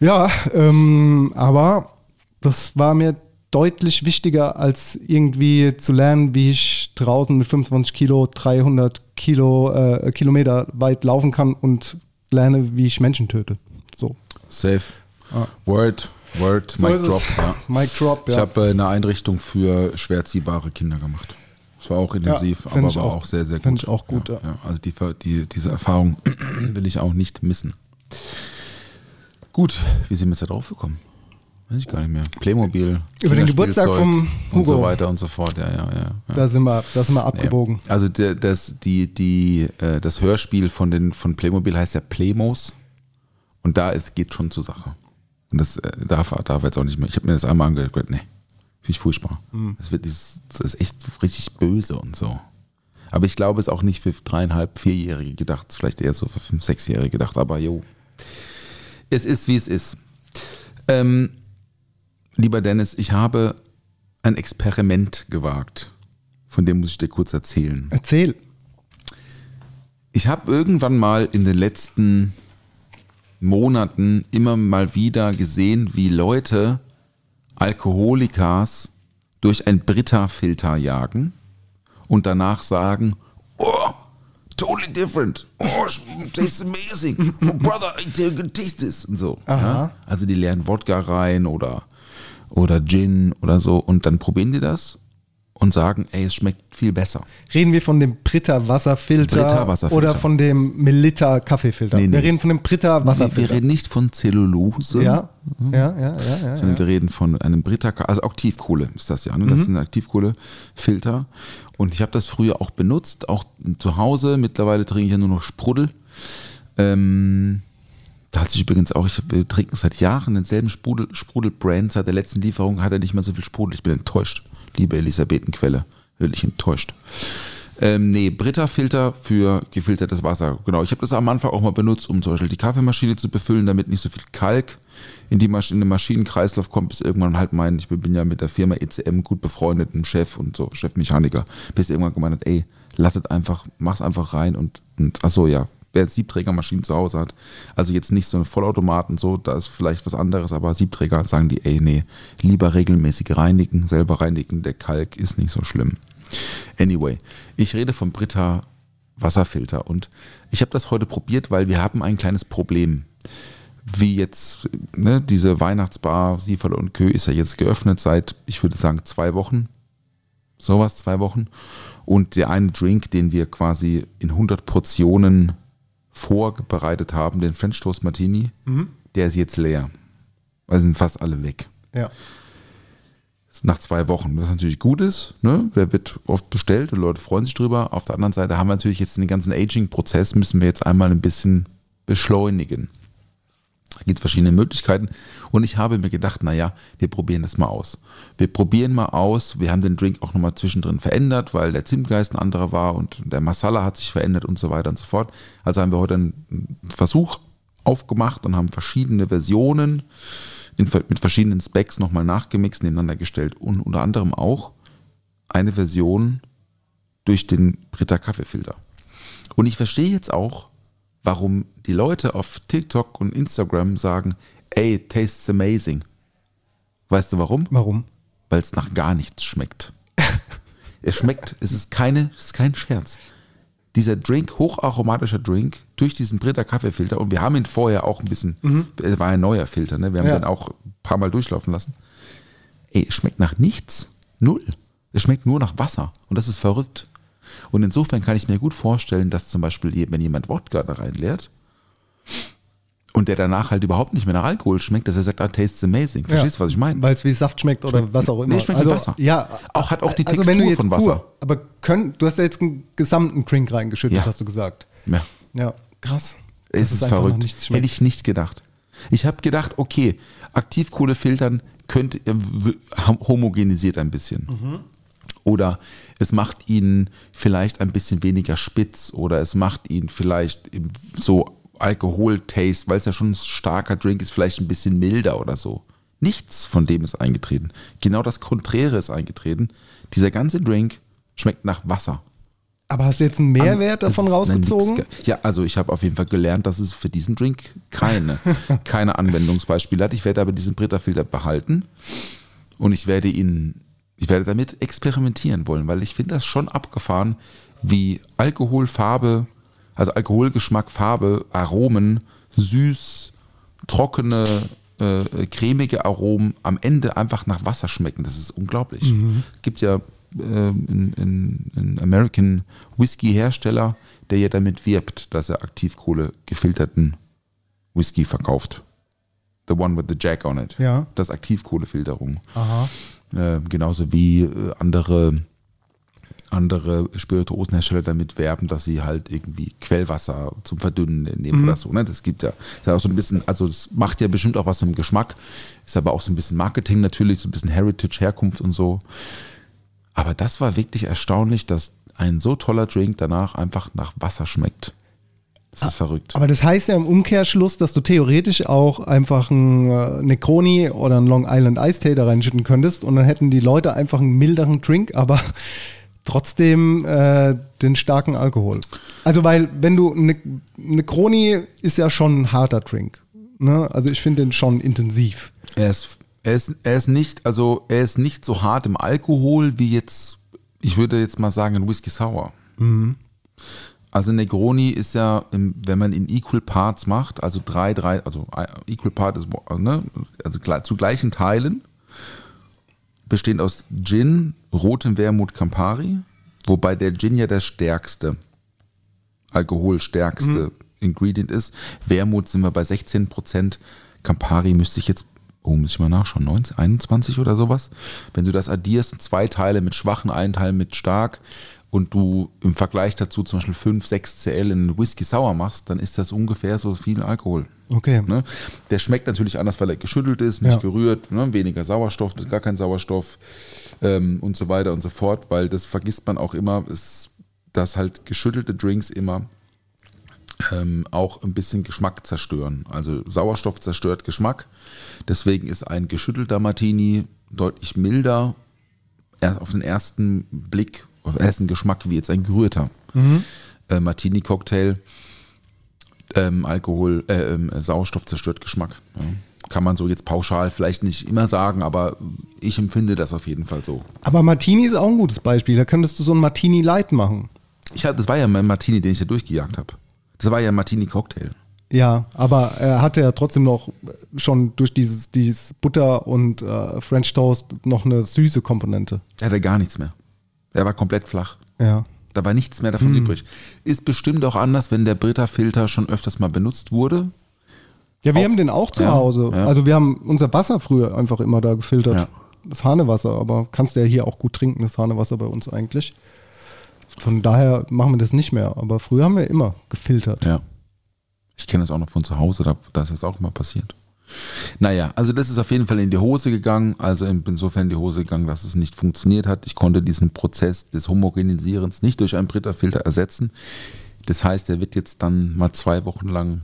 Ja, ähm, aber das war mir deutlich wichtiger, als irgendwie zu lernen, wie ich draußen mit 25 Kilo 300 Kilo, äh, Kilometer weit laufen kann und lerne, wie ich Menschen töte. So. Safe. Word, Word, So Mic. Drop. Ja. [laughs] Mic Drop, ja. Ich habe äh, eine Einrichtung für schwer ziehbare Kinder gemacht. Das war auch intensiv, find aber war auch- auch, sehr, sehr gut. find ich auch gut, Ja, ja. ja. Also die, die, diese Erfahrung [clears throat] will ich auch nicht missen. Gut, wie sind wir jetzt da drauf gekommen? Weiß ich gar nicht mehr. Playmobil. Über den Geburtstag vom Und so Hugo. weiter und so fort, ja, ja, ja. ja. Da sind wir, da sind wir abgebogen. Nee. Also der, das, die, die, äh, das Hörspiel von, den, von Playmobil heißt ja Playmos und da ist, geht schon zur Sache. Und das äh, darf, darf jetzt auch nicht mehr. Ich habe mir das einmal angehört, nee, finde ich furchtbar. Das, wird, das, das ist echt richtig böse und so. Aber ich glaube, es ist auch nicht für dreieinhalb, vierjährige gedacht, es ist vielleicht eher so für fünf, sechsjährige gedacht, aber jo. Es ist, wie es ist. Ähm, lieber Dennis, ich habe ein Experiment gewagt. Von dem muss ich dir kurz erzählen. Erzähl. Ich habe irgendwann mal in den letzten Monaten immer mal wieder gesehen, wie Leute Alkoholikers durch ein Brita-Filter jagen und danach sagen, oh, totally different. Oh, it tastes amazing. Oh, brother, I can taste this. Und so. Ja? Also die lernen Wodka rein oder, oder Gin oder so und dann probieren die das und sagen, ey, es schmeckt viel besser. Reden wir von dem Britta Wasserfilter, Brita Wasserfilter. oder von dem Melita Kaffeefilter? Nee, nee. Wir reden von dem Britta Wasserfilter. wir reden nicht von Zellulose. ja, ja, ja, ja, ja, sondern ja. wir reden von einem Brita, also Aktivkohle ist das ja, ne? das ist ein Aktivkohlefilter. Und ich habe das früher auch benutzt, auch zu Hause. Mittlerweile trinke ich ja nur noch Sprudel. Ähm, da hat sich übrigens auch, ich wir trinken seit Jahren denselben Sprudel, Sprudel-Brand. Seit der letzten Lieferung hat er nicht mehr so viel Sprudel. Ich bin enttäuscht, liebe Elisabethenquelle. Wirklich enttäuscht. Ähm, nee, Brita-Filter für gefiltertes Wasser. Genau, ich habe das am Anfang auch mal benutzt, um zum Beispiel die Kaffeemaschine zu befüllen, damit nicht so viel Kalk in, die Masch in den Maschinenkreislauf kommt, bis irgendwann halt mein, ich bin ja mit der Firma ECM gut befreundet, einem Chef und so, Chefmechaniker, bis irgendwann gemeint hat, ey, lasset einfach, mach's einfach rein und, und ach so, ja, wer Siebträgermaschinen zu Hause hat, also jetzt nicht so eine Vollautomaten, so, da ist vielleicht was anderes, aber Siebträger sagen die, ey, nee, lieber regelmäßig reinigen, selber reinigen, der Kalk ist nicht so schlimm. Anyway, ich rede vom Brita Wasserfilter und ich habe das heute probiert, weil wir haben ein kleines Problem. Wie jetzt, ne, diese Weihnachtsbar Sieferle und Kö ist ja jetzt geöffnet seit, ich würde sagen, zwei Wochen. Sowas, zwei Wochen. Und der eine Drink, den wir quasi in 100 Portionen vorbereitet haben, den French Toast Martini, der ist jetzt leer. Also sind fast alle weg. Ja. Nach zwei Wochen, was natürlich gut ist, ne? der wird oft bestellt und Leute freuen sich drüber. Auf der anderen Seite haben wir natürlich jetzt den ganzen Aging-Prozess, müssen wir jetzt einmal ein bisschen beschleunigen. Gibt es verschiedene Möglichkeiten und ich habe mir gedacht, naja, wir probieren das mal aus. Wir probieren mal aus, wir haben den Drink auch nochmal zwischendrin verändert, weil der Zimtgeist ein anderer war und der Masala hat sich verändert und so weiter und so fort. Also haben wir heute einen Versuch aufgemacht und haben verschiedene Versionen in, mit verschiedenen Specs nochmal nachgemixt, nebeneinander gestellt und unter anderem auch eine Version durch den Britta Kaffeefilter. Und ich verstehe jetzt auch, warum die Leute auf TikTok und Instagram sagen, ey, tastes amazing. Weißt du warum? Warum? Weil es nach gar nichts schmeckt. [laughs] es schmeckt, es ist keine, es ist kein Scherz. Dieser Drink, hocharomatischer Drink, durch diesen Britta Kaffeefilter, und wir haben ihn vorher auch ein bisschen, es war ein neuer Filter, ne? wir haben Ja. den auch ein paar Mal durchlaufen lassen. Ey, es schmeckt nach nichts. Null. Es schmeckt nur nach Wasser. Und das ist verrückt. Und insofern kann ich mir gut vorstellen, dass zum Beispiel, wenn jemand Wodka da reinleert und der danach halt überhaupt nicht mehr nach Alkohol schmeckt, dass er sagt, ah, tastes amazing. Verstehst du, was ich meine? Weil es wie Saft schmeckt oder Schmeckt- was auch immer. Nee, schmeckt wie Wasser. Ja, Auch- hat auch die also Textur von pur, Wasser. Aber können, du hast ja jetzt einen gesamten Drink reingeschüttet, Ja. hast du gesagt. Ja. Ja, krass. Es ist verrückt. Hätte ich nicht gedacht. Ich habe gedacht, okay, Aktivkohle filtern könnte äh, homogenisiert ein bisschen. Oder es macht ihn vielleicht ein bisschen weniger spitz oder es macht ihn vielleicht so Alkohol-Taste, weil es ja schon ein starker Drink ist, vielleicht ein bisschen milder oder so. Nichts von dem ist eingetreten. Genau das Konträre ist eingetreten. Dieser ganze Drink schmeckt nach Wasser. Aber hast du jetzt einen Mehrwert davon nein, rausgezogen? Ja, also ich habe auf jeden Fall gelernt, dass es für diesen Drink keine, [laughs] keine Anwendungsbeispiele hat. Ich werde aber diesen Britta-Filter behalten und ich werde ihn, ich werde damit experimentieren wollen, weil ich finde das schon abgefahren, wie Alkohol, Farbe, also Alkoholgeschmack, Farbe, Aromen, süß, trockene, äh, cremige Aromen am Ende einfach nach Wasser schmecken. Das ist unglaublich. Es gibt ja ähm, einen in, in American Whisky Hersteller, der ja damit wirbt, dass er Aktivkohle gefilterten Whisky verkauft. The one with the jack on it. Ja. Das ist Aktivkohlefilterung. Aha. Äh, genauso wie äh, andere, andere Spirituosenhersteller damit werben, dass sie halt irgendwie Quellwasser zum Verdünnen nehmen oder so. Ne? Das gibt ja, ist ja auch so ein bisschen, also es macht ja bestimmt auch was mit dem Geschmack, ist aber auch so ein bisschen Marketing natürlich, so ein bisschen Heritage, Herkunft und so. Aber das war wirklich erstaunlich, dass ein so toller Drink danach einfach nach Wasser schmeckt. Das ist verrückt. Aber das heißt ja im Umkehrschluss, dass du theoretisch auch einfach einen äh, Negroni oder einen Long Island Ice Tea da reinschütten könntest und dann hätten die Leute einfach einen milderen Drink, aber [laughs] trotzdem äh, den starken Alkohol. Also weil wenn du eine Negroni ist ja schon ein harter Drink. Ne? Also ich finde den schon intensiv. Er ist, er, ist, er ist nicht, also er ist nicht so hart im Alkohol wie jetzt, ich würde jetzt mal sagen, ein Whisky Sour. Also Negroni ist ja, wenn man in Equal Parts macht, also drei, drei, also Equal Part ist, ne, also zu gleichen Teilen, bestehend aus Gin, rotem Wermut Campari, wobei der Gin ja der stärkste, alkoholstärkste Ingredient ist. Wermut sind wir bei 16 Prozent. Campari müsste ich jetzt, oh, muss ich mal nachschauen, 19, 21 oder sowas. Wenn du das addierst, zwei Teile mit schwachen, einen Teil mit stark und du im Vergleich dazu zum Beispiel 5, 6 CL in Whisky Sour machst, dann ist das ungefähr so viel Alkohol. Okay. Ne? Der schmeckt natürlich anders, weil er geschüttelt ist, nicht Ja. gerührt, ne? weniger Sauerstoff, gar kein Sauerstoff ähm, und so weiter und so fort, weil das vergisst man auch immer, ist, dass halt geschüttelte Drinks immer ähm, auch ein bisschen Geschmack zerstören. Also Sauerstoff zerstört Geschmack. Deswegen ist ein geschüttelter Martini deutlich milder er- auf den ersten Blick, ersten Geschmack wie jetzt ein gerührter äh, Martini-Cocktail. Ähm, Alkohol, äh, ähm, Sauerstoff zerstört Geschmack. Ja. Kann man so jetzt pauschal vielleicht nicht immer sagen, aber ich empfinde das auf jeden Fall so. Aber Martini ist auch ein gutes Beispiel. Da könntest du so ein Martini Light machen. Ich hab, das war ja mein Martini, den ich da durchgejagt habe. Das war ja ein Martini-Cocktail. Ja, aber er hatte ja trotzdem noch schon durch dieses, dieses Butter und äh, French Toast noch eine süße Komponente. Er hatte gar nichts mehr. Er war komplett flach. Ja. Da war nichts mehr davon übrig. Ist bestimmt auch anders, wenn der Brita-Filter schon öfters mal benutzt wurde. Ja, wir Auch- haben den auch zu Ja, Hause. ja. Also wir haben unser Wasser früher einfach immer da gefiltert. Ja. Das Hanewasser, aber kannst du ja hier auch gut trinken, das Hanewasser bei uns eigentlich. Von daher machen wir das nicht mehr. Aber früher haben wir immer gefiltert. Ja. Ich kenne das auch noch von zu Hause, da, da ist das auch mal passiert. Naja, also das ist auf jeden Fall in die Hose gegangen, also in- insofern in die Hose gegangen, dass es nicht funktioniert hat. Ich konnte diesen Prozess des Homogenisierens nicht durch einen Britta-Filter ersetzen. Das heißt, er wird jetzt dann mal zwei Wochen lang,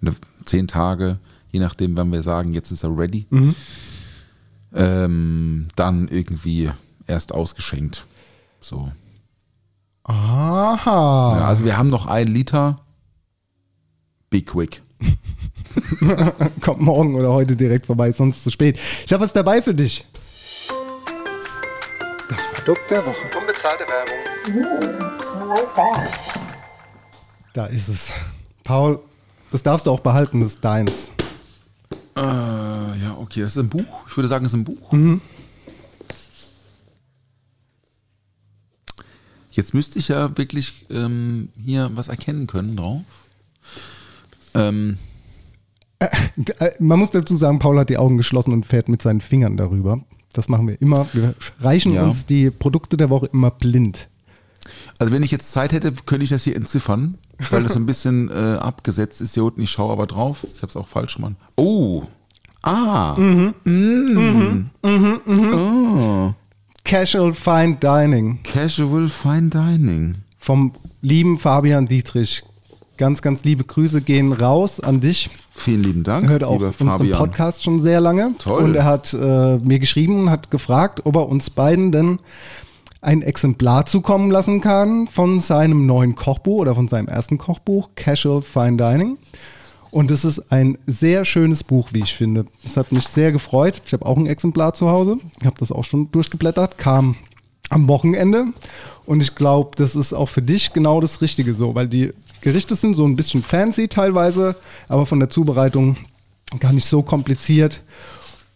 ne, zehn Tage, je nachdem, wann wir sagen, jetzt ist er ready, ähm, dann irgendwie erst ausgeschenkt. So. Aha. Ja, also wir haben noch ein Liter. Be quick. [laughs] Kommt morgen oder heute direkt vorbei, sonst zu spät. Ich habe was dabei für dich. Das Produkt der Woche. Unbezahlte Werbung. Da ist es. Paul, das darfst du auch behalten, das ist deins. Äh, ja, okay, das ist ein Buch. Ich würde sagen, es ist ein Buch. Jetzt müsste ich ja wirklich ähm, hier was erkennen können drauf. Ähm, Äh, Man muss dazu sagen, Paul hat die Augen geschlossen und fährt mit seinen Fingern darüber. Das machen wir immer. Wir reichen Ja. uns die Produkte der Woche immer blind. also wenn ich jetzt Zeit hätte, könnte ich das hier entziffern, weil das ein bisschen äh, abgesetzt ist hier unten. Ich schaue aber drauf. Ich habe es auch falsch gemacht. Oh. Ah. Mm. Oh. Casual Fine Dining Casual Fine Dining. vom lieben Fabian Dietrich. Ganz, ganz liebe Grüße gehen raus an dich. Vielen lieben Dank, hört auch unseren Fabian. Podcast schon sehr lange. Toll. Und er hat äh, mir geschrieben und hat gefragt, ob er uns beiden denn ein Exemplar zukommen lassen kann von seinem neuen Kochbuch oder von seinem ersten Kochbuch, Casual Fine Dining. Und es ist ein sehr schönes Buch, wie ich finde. Es hat mich sehr gefreut. Ich habe auch ein Exemplar zu Hause. Ich habe das auch schon durchgeblättert, kam am Wochenende. Und ich glaube, das ist auch für dich genau das Richtige so, weil die Gerichte sind so ein bisschen fancy teilweise, aber von der Zubereitung gar nicht so kompliziert.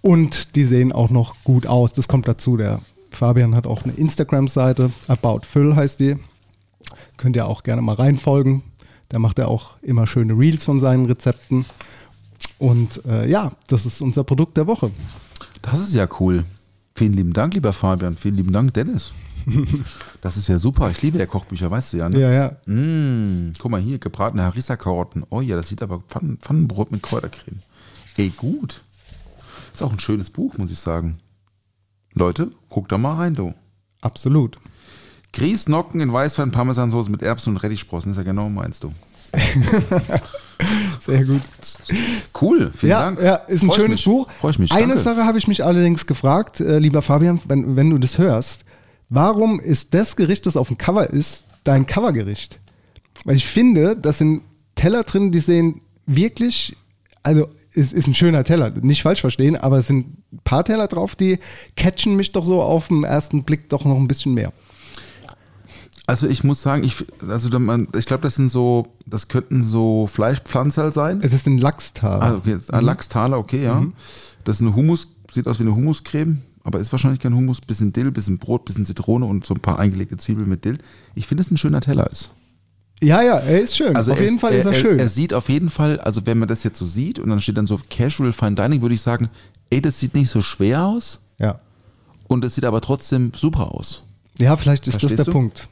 Und die sehen auch noch gut aus. Das kommt dazu. Der Fabian hat auch eine Instagram-Seite, About Füll heißt die. Könnt ihr auch gerne mal reinfolgen. Da macht er auch immer schöne Reels von seinen Rezepten. Und äh, ja, das ist unser Produkt der Woche. Das ist ja cool. Vielen lieben Dank, lieber Fabian. Vielen lieben Dank, Dennis. [laughs] Das ist ja super. Ich liebe ja Kochbücher, weißt du ja. Ne? Ja, ja. Mm, guck mal hier, gebratene Harissa-Karotten. Oh ja, das sieht aber Pfannen, Pfannenbrot mit Kräutercreme. Ey, gut. Ist auch ein schönes Buch, muss ich sagen. Leute, guckt da mal rein, du. Absolut. Grießnocken in Weißwein, Parmesansoße mit Erbsen und Rettichsprossen. Ist ja genau meinst du. [laughs] Sehr gut. Cool, vielen ja, Dank. Ja, ist ein Freu schönes mich. Buch. Freue ich mich. Eine Danke. Sache habe ich mich allerdings gefragt, äh, lieber Fabian, wenn, wenn du das hörst. Warum ist das Gericht, das auf dem Cover ist, dein Covergericht? Weil ich finde, das sind Teller drin, die sehen wirklich, also es ist ein schöner Teller, nicht falsch verstehen, aber es sind ein paar Teller drauf, die catchen mich doch so auf den ersten Blick doch noch ein bisschen mehr. Also ich muss sagen, ich, also ich glaube, das sind so, das könnten so Fleischpflanzerl sein. Es ist ein Lachstaler. Ah, okay, ah, Lachstaler, okay, ja. Das ist eine Hummus, sieht aus wie eine Hummuscreme, aber ist wahrscheinlich kein Hummus. Bisschen Dill, bisschen Brot, bisschen Zitrone und so ein paar eingelegte Zwiebeln mit Dill. Ich finde, es ein schöner Teller ist. Ja, ja, er ist schön. Also auf jeden Fall ist er, er, schön. Er sieht auf jeden Fall, also wenn man das jetzt so sieht und dann steht dann so Casual Fine Dining, würde ich sagen, ey, das sieht nicht so schwer aus ja. und es sieht aber trotzdem super aus. ja, vielleicht ist Verstehst das der du? Punkt.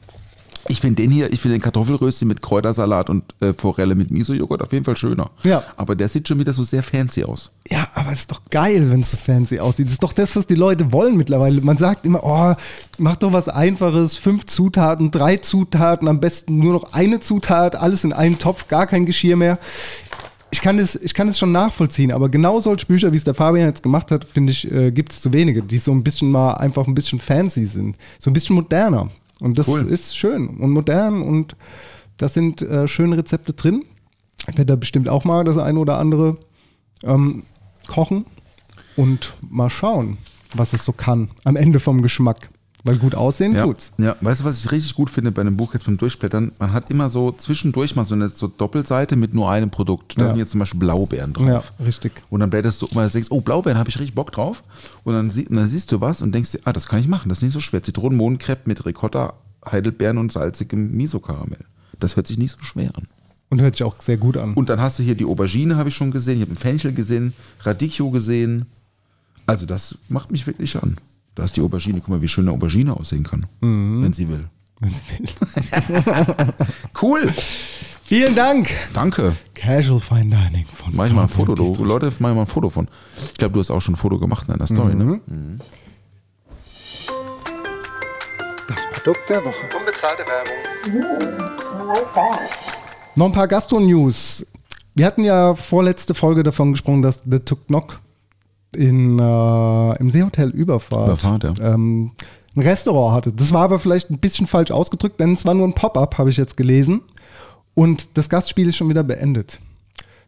Ich finde den hier, ich finde den Kartoffelrösti mit Kräutersalat und äh, Forelle mit Miso-Joghurt auf jeden Fall schöner. Ja. Aber der sieht schon wieder so sehr fancy aus. Ja, aber es ist doch geil, wenn es so fancy aussieht. Das ist doch das, was die Leute wollen mittlerweile. Man sagt immer, oh, mach doch was Einfaches, fünf Zutaten, drei Zutaten, am besten nur noch eine Zutat, alles in einen Topf, gar kein Geschirr mehr. Ich kann das, ich kann das schon nachvollziehen, aber genau solche Bücher, wie es der Fabian jetzt gemacht hat, finde ich, äh, gibt es zu wenige, die so ein bisschen mal einfach ein bisschen fancy sind. So ein bisschen moderner. Und das Cool. ist schön und modern und da sind äh, schöne Rezepte drin. Ich werde da bestimmt auch mal das eine oder andere ähm, kochen und mal schauen, was es so kann am Ende vom Geschmack. Weil gut aussehen Ja, tut's. ja, weißt du, was ich richtig gut finde bei einem Buch jetzt beim Durchblättern? Man hat immer so zwischendurch mal so eine so Doppelseite mit nur einem Produkt. Da Ja. sind jetzt zum Beispiel Blaubeeren drauf. Ja, richtig. Und dann blätterst du um und denkst, oh, Blaubeeren habe ich richtig Bock drauf. Und dann, sie, und dann siehst du was und denkst dir, ah, das kann ich machen, das ist nicht so schwer. Zitronenmohnkrepp mit Ricotta, Heidelbeeren und salzigem Miso-Karamell. Das hört sich nicht so schwer an. Und hört sich auch sehr gut an. Und dann hast du hier die Aubergine, habe ich schon gesehen. Ich habe einen Fenchel gesehen, Radicchio gesehen. Also das macht mich wirklich an. Da ist die Aubergine. Guck mal, wie schön eine Aubergine aussehen kann, wenn sie will. Wenn Sie will. [laughs] Cool, Vielen Dank. danke. Casual Fine Dining von Mach ich mal ein Foto, du. Leute, mach ich mal ein Foto von. Ich glaube, du hast auch schon ein Foto gemacht in deiner Story, ne? Das Produkt der Woche. Unbezahlte Werbung. Noch ein paar Gastro-News. Wir hatten ja vorletzte Folge davon gesprochen, dass The Tuk Nok in, äh, im Seehotel Überfahrt, Überfahrt, ja. ähm, ein Restaurant hatte. Das war aber vielleicht ein bisschen falsch ausgedrückt, denn es war nur ein Pop-up, habe ich jetzt gelesen. Und das Gastspiel ist schon wieder beendet.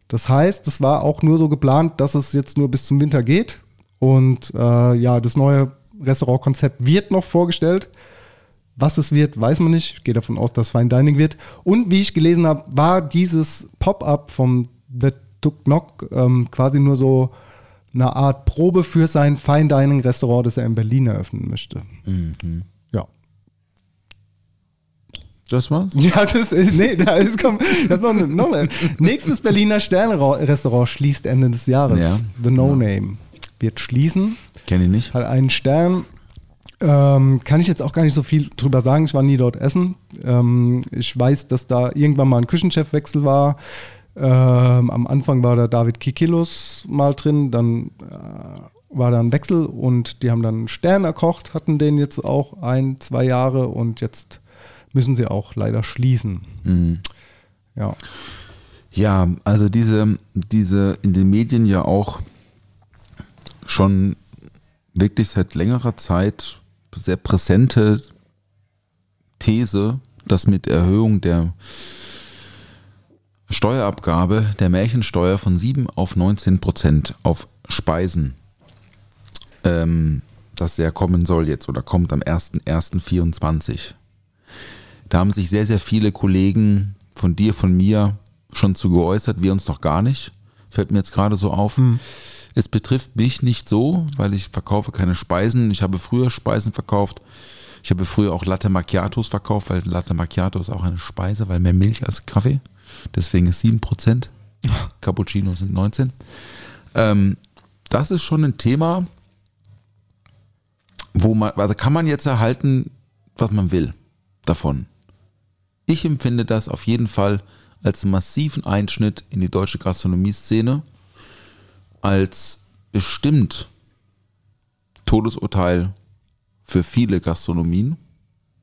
Das heißt, es war auch nur so geplant, dass es jetzt nur bis zum Winter geht. Und äh, ja, das neue Restaurantkonzept wird noch vorgestellt. Was es wird, weiß man nicht. Ich gehe davon aus, dass Fine Dining wird. Und wie ich gelesen habe, war dieses Pop-up vom The Tuk Nok ähm, quasi nur so eine Art Probe für sein Fine Dining Restaurant, das er in Berlin eröffnen möchte. Ja. Das war's? [laughs] Ja, das nee, da ist, komm, noch, eine- noch eine. Nächstes Berliner Sterne-Restaurant schließt Ende des Jahres. Ja. The No Name wird schließen, Kenn ich nicht. hat einen Stern. Ähm, kann ich jetzt auch gar nicht so viel drüber sagen. Ich war nie dort essen. Ähm, ich weiß, dass da irgendwann mal ein Küchenchefwechsel war. Ähm, am Anfang war da David Kikilos mal drin, dann äh, war da ein Wechsel und die haben dann einen Stern erkocht, hatten den jetzt auch ein, zwei Jahre und jetzt müssen sie auch leider schließen. Ja. Ja, also diese, diese in den Medien ja auch schon wirklich seit längerer Zeit sehr präsente These, dass mit Erhöhung der Steuerabgabe der Märchensteuer von 7 auf 19 Prozent auf Speisen, ähm, das ja kommen soll jetzt oder kommt am 1.1.24. Da haben sich sehr, sehr viele Kollegen von dir, von mir schon zu geäußert, wir uns noch gar nicht. Fällt mir jetzt gerade so auf. Es betrifft mich nicht so, weil ich verkaufe keine Speisen. Ich habe früher Speisen verkauft. Ich habe früher auch Latte Macchiatos verkauft, weil Latte Macchiato ist auch eine Speise, weil mehr Milch als Kaffee. Deswegen ist 7%. [laughs] Cappuccino sind 19. Ähm, das ist schon ein Thema, wo man, also kann man jetzt erhalten, was man will davon. Ich empfinde das auf jeden Fall als massiven Einschnitt in die deutsche Gastronomie-Szene, als bestimmt Todesurteil für viele Gastronomien,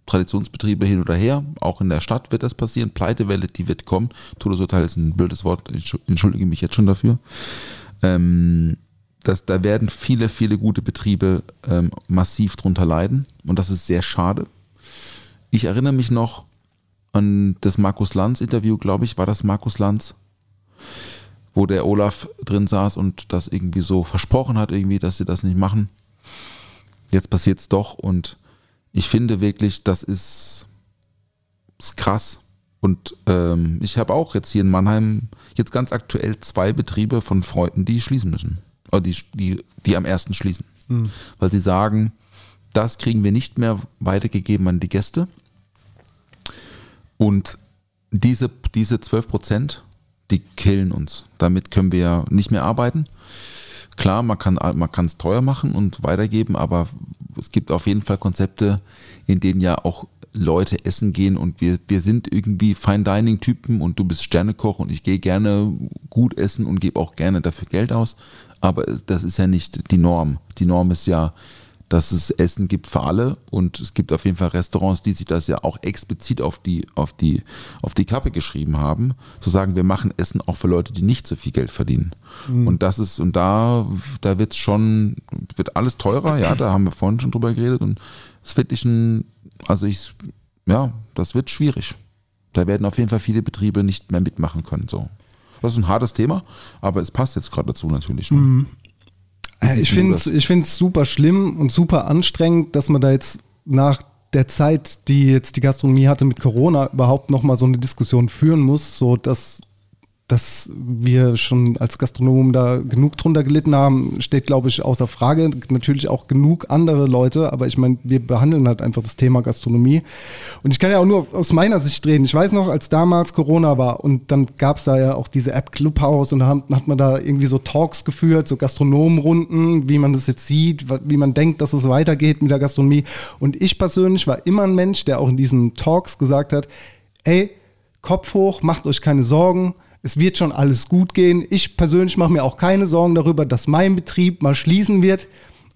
Traditionsbetriebe hin oder her, auch in der Stadt wird das passieren, Pleitewelle, die wird kommen. Todesurteil ist ein blödes Wort, ich entschuldige mich jetzt schon dafür. Ähm, das, da werden viele, viele gute Betriebe ähm, massiv drunter leiden und das ist sehr schade. Ich erinnere mich noch an das Markus Lanz Interview, glaube ich, war das Markus Lanz, wo der Olaf drin saß und das irgendwie so versprochen hat, irgendwie, dass sie das nicht machen. Jetzt passiert es doch und ich finde wirklich, das ist, ist krass. Und ähm, ich habe auch jetzt hier in Mannheim jetzt ganz aktuell zwei Betriebe von Freunden, die schließen müssen. Oder die, die, die am ersten schließen. Weil sie sagen, das kriegen wir nicht mehr weitergegeben an die Gäste. Und diese, diese 12 Prozent, die killen uns. Damit können wir nicht mehr arbeiten. Klar, man kann man kann es teuer machen und weitergeben, aber es gibt auf jeden Fall Konzepte, in denen ja auch Leute essen gehen und wir, wir sind irgendwie Fine Dining Typen und du bist Sternekoch und ich gehe gerne gut essen und gebe auch gerne dafür Geld aus, aber das ist ja nicht die Norm. Die Norm ist ja, dass es Essen gibt für alle und es gibt auf jeden Fall Restaurants, die sich das ja auch explizit auf die, auf die, auf die Kappe geschrieben haben, zu sagen, wir machen Essen auch für Leute, die nicht so viel Geld verdienen. Und das ist, und da, da wird schon, wird alles teurer, ja, da haben wir vorhin schon drüber geredet und es wird wirklich ein, also ich, ja, das wird schwierig. Da werden auf jeden Fall viele Betriebe nicht mehr mitmachen können, so. Das ist ein hartes Thema, aber es passt jetzt gerade dazu natürlich. Ne? Äh, Ich finde es ich find's super schlimm und super anstrengend, dass man da jetzt nach der Zeit, die jetzt die Gastronomie hatte mit Corona, überhaupt nochmal so eine Diskussion führen muss, so dass, dass wir schon als Gastronomen da genug drunter gelitten haben, steht, glaube ich, außer Frage. Natürlich auch genug andere Leute, aber ich meine, wir behandeln halt einfach das Thema Gastronomie. Und ich kann ja auch nur aus meiner Sicht reden. Ich weiß noch, als damals Corona war und dann gab es da ja auch diese App Clubhouse und da hat, man da irgendwie so Talks geführt, so Gastronomenrunden, wie man das jetzt sieht, wie man denkt, dass es weitergeht mit der Gastronomie. Und ich persönlich war immer ein Mensch, der auch in diesen Talks gesagt hat, ey, Kopf hoch, macht euch keine Sorgen. Es wird schon alles gut gehen. Ich persönlich mache mir auch keine Sorgen darüber, dass mein Betrieb mal schließen wird.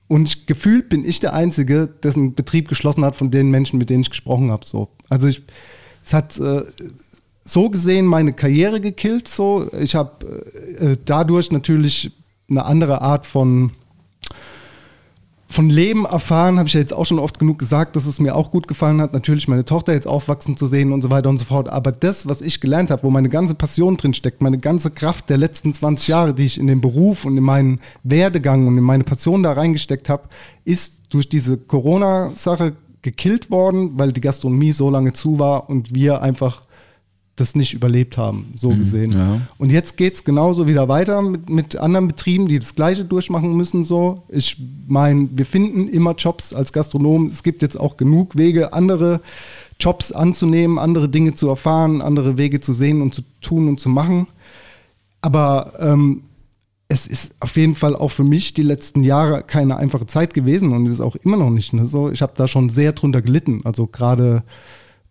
Und gefühlt bin ich der Einzige, dessen Betrieb geschlossen hat von den Menschen, mit denen ich gesprochen habe. So. Also ich, es hat äh, so gesehen meine Karriere gekillt. So. Ich habe äh, dadurch natürlich eine andere Art von von Leben erfahren, habe ich ja jetzt auch schon oft genug gesagt, dass es mir auch gut gefallen hat, natürlich meine Tochter jetzt aufwachsen zu sehen und so weiter und so fort. Aber das, was ich gelernt habe, wo meine ganze Passion drin steckt, meine ganze Kraft der letzten 20 Jahre, die ich in den Beruf und in meinen Werdegang und in meine Passion da reingesteckt habe, ist durch diese Corona-Sache gekillt worden, weil die Gastronomie so lange zu war und wir einfach das nicht überlebt haben, so gesehen. ja. Und jetzt geht es genauso wieder weiter mit, mit anderen Betrieben, die das Gleiche durchmachen müssen. So, ich meine, wir finden immer Jobs als Gastronomen. Es gibt jetzt auch genug Wege, andere Jobs anzunehmen, andere Dinge zu erfahren, andere Wege zu sehen und zu tun und zu machen. Aber ähm, es ist auf jeden Fall auch für mich die letzten Jahre keine einfache Zeit gewesen und ist auch immer noch nicht. Ne? So, ich habe da schon sehr drunter gelitten. Also gerade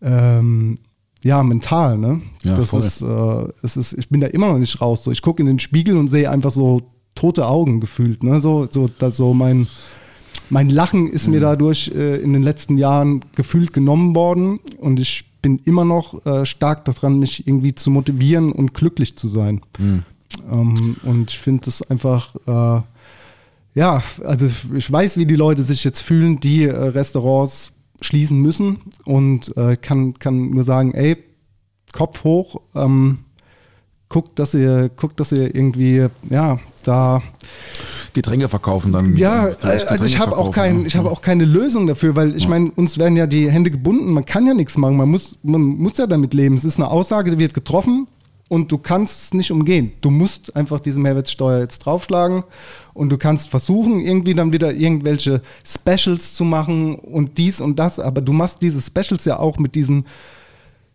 ähm, ja mental. Ne? Ja, das voll. ist, äh, es ist, ich bin da immer noch nicht raus. So, ich gucke in den Spiegel und sehe einfach so tote Augen gefühlt. Ne? So, so, dass so mein mein Lachen ist Mhm. mir dadurch äh, in den letzten Jahren gefühlt genommen worden und ich bin immer noch äh, stark daran, mich irgendwie zu motivieren und glücklich zu sein. Mhm. Ähm, und ich finde das einfach, äh, ja, also ich weiß, wie die Leute sich jetzt fühlen, die äh, Restaurants schließen müssen und äh, kann, kann nur sagen, ey, Kopf hoch, ähm, guckt, dass ihr, guckt, dass ihr irgendwie, ja, da Getränke verkaufen dann. ja, äh, vielleicht also ich Getränke habe auch, kein, ja. ich habe auch keine Lösung dafür, weil ich meine, uns werden ja die Hände gebunden, man kann ja nichts machen, man muss, man muss ja damit leben. Es ist eine Aussage, die wird getroffen und du kannst es nicht umgehen. Du musst einfach diese Mehrwertsteuer jetzt draufschlagen und du kannst versuchen, irgendwie dann wieder irgendwelche Specials zu machen und dies und das, aber du machst diese Specials ja auch mit diesen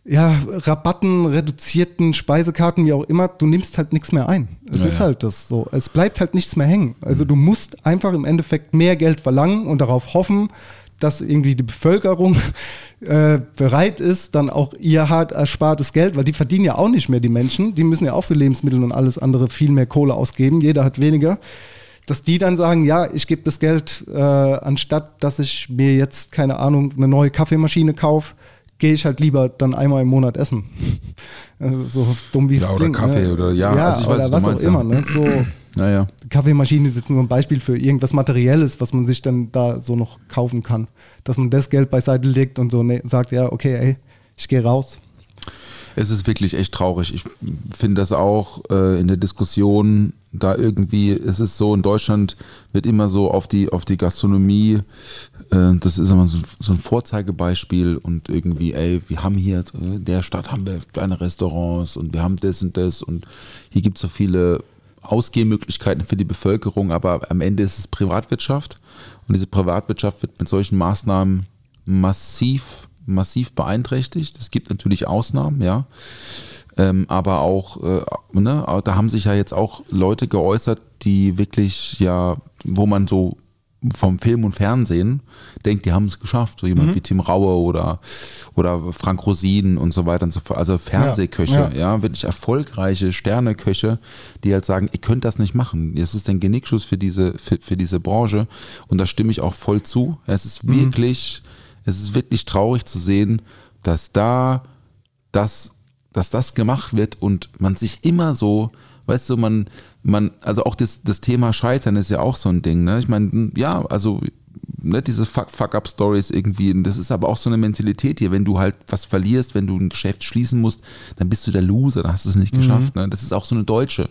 ja, Rabatten, reduzierten Speisekarten, wie auch immer, du nimmst halt nichts mehr ein. Es Ja, ist halt das so. Es bleibt halt nichts mehr hängen. Also du musst einfach im Endeffekt mehr Geld verlangen und darauf hoffen, dass irgendwie die Bevölkerung [laughs] äh, bereit ist, dann auch ihr hart erspartes Geld, weil die verdienen ja auch nicht mehr, die Menschen, die müssen ja auch für Lebensmittel und alles andere viel mehr Kohle ausgeben, jeder hat weniger, dass die dann sagen, ja, ich gebe das Geld, äh, anstatt dass ich mir jetzt, keine Ahnung, eine neue Kaffeemaschine kaufe, gehe ich halt lieber dann einmal im Monat essen. [laughs] Also so dumm wie es Ja, oder klingt. Kaffee ne? oder- ja, also ich weiß, oder was was auch meinst, ja. immer. Ne? So, [clears throat] Naja. Kaffeemaschine ist jetzt nur ein Beispiel für irgendwas Materielles, was man sich dann da so noch kaufen kann. Dass man das Geld beiseite legt und so ne, sagt, ja, okay, ey, ich gehe raus. Es ist wirklich echt traurig. Ich finde das auch äh, in der Diskussion da irgendwie, es ist so, in Deutschland wird immer so auf die, auf die Gastronomie, äh, das ist immer so, so ein Vorzeigebeispiel und irgendwie, ey, wir haben hier, in der Stadt haben wir kleine Restaurants und wir haben das und das und hier gibt es so viele Ausgehmöglichkeiten für die Bevölkerung, aber am Ende ist es Privatwirtschaft und diese Privatwirtschaft wird mit solchen Maßnahmen massiv, massiv beeinträchtigt. Es gibt natürlich Ausnahmen, ja. Ähm, aber auch, äh, ne, da haben sich ja jetzt auch Leute geäußert, die wirklich ja, wo man so vom Film und Fernsehen denkt, die haben es geschafft. So jemand wie Tim Raue oder, oder Frank Rosin und so weiter und so fort. Also Fernsehköche, Ja, ja, wirklich erfolgreiche Sterneköche, die halt sagen, ihr könnt das nicht machen. Das ist ein Genickschuss für diese, für, für diese Branche. Und da stimme ich auch voll zu. Es ist wirklich, es ist wirklich traurig zu sehen, dass da das, dass das gemacht wird und man sich immer so, weißt du, man, man, also auch das, das Thema Scheitern ist ja auch so ein Ding, ne? Ich meine, ja, also ne, diese Fuck- Fuck-Up-Stories irgendwie, das ist aber auch so eine Mentalität hier, wenn du halt was verlierst, wenn du ein Geschäft schließen musst, dann bist du der Loser, dann hast du es nicht geschafft, ne? Das ist auch so eine deutsche,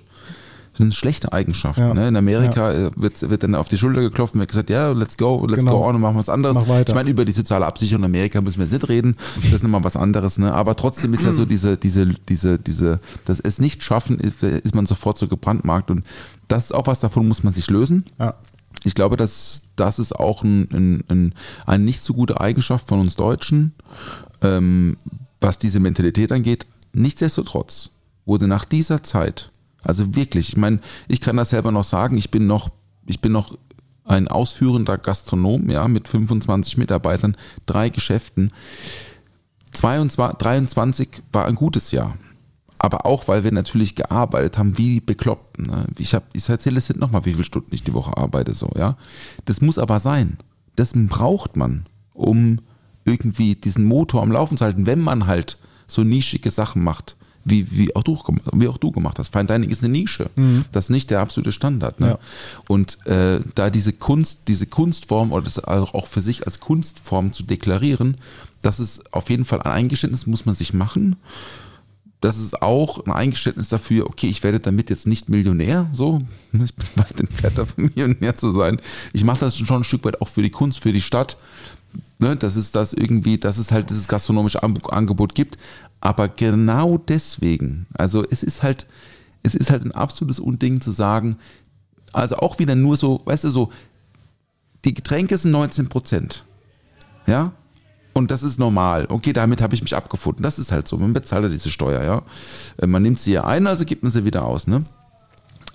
eine schlechte Eigenschaft. Ja. Ne? In Amerika äh, wird, wird dann auf die Schulter geklopft und wird gesagt, ja, let's go, let's Genau. go on und machen wir was anderes. Mach. Ich meine, über die soziale Absicherung in Amerika müssen wir jetzt nicht reden. Das ist nochmal was anderes. Ne? Aber trotzdem ist ja so diese, diese, diese, diese, das es nicht schaffen, ist, ist man sofort so gebrandmarkt. Und das ist auch was, davon muss man sich lösen. Ja. Ich glaube, dass das ist auch ein, ein, ein, eine nicht so gute Eigenschaft von uns Deutschen, ähm, was diese Mentalität angeht. Nichtsdestotrotz wurde nach dieser Zeit, also wirklich, ich meine, ich kann das selber noch sagen, ich bin noch, ich bin noch ein ausführender Gastronom, ja, mit 25 Mitarbeitern, drei Geschäften. 22, 23 war ein gutes Jahr. Aber auch, weil wir natürlich gearbeitet haben, wie die Bekloppten. Ne? Ich, hab, ich erzähle es jetzt nochmal, wie viele Stunden ich die Woche arbeite. So, ja? Das muss aber sein. Das braucht man, um irgendwie diesen Motor am Laufen zu halten, wenn man halt so nischige Sachen macht, wie, wie, auch, du, wie auch du gemacht hast. Fine Dining ist eine Nische. Das ist nicht der absolute Standard. Ne? Ja. Und äh, da diese Kunst, diese Kunstform oder das auch für sich als Kunstform zu deklarieren, das ist auf jeden Fall ein Eingeständnis, muss man sich machen das ist auch ein Eingeständnis dafür, okay, ich werde damit jetzt nicht Millionär, so, [laughs] ich bin weit entfernt davon, [laughs] Millionär zu sein. Ich mache das schon ein Stück weit auch für die Kunst, für die Stadt, ne, dass es das irgendwie, dass es halt dieses gastronomische An- Angebot gibt. Aber genau deswegen, also es ist halt, es ist halt ein absolutes Unding zu sagen, also auch wieder nur so, weißt du, so, die Getränke sind 19 Prozent. Ja? Und das ist normal. Okay, damit habe ich mich abgefunden. Das ist halt so. Man bezahlt ja diese Steuer, ja. Äh, Man nimmt sie ja ein, also gibt man sie wieder aus, ne?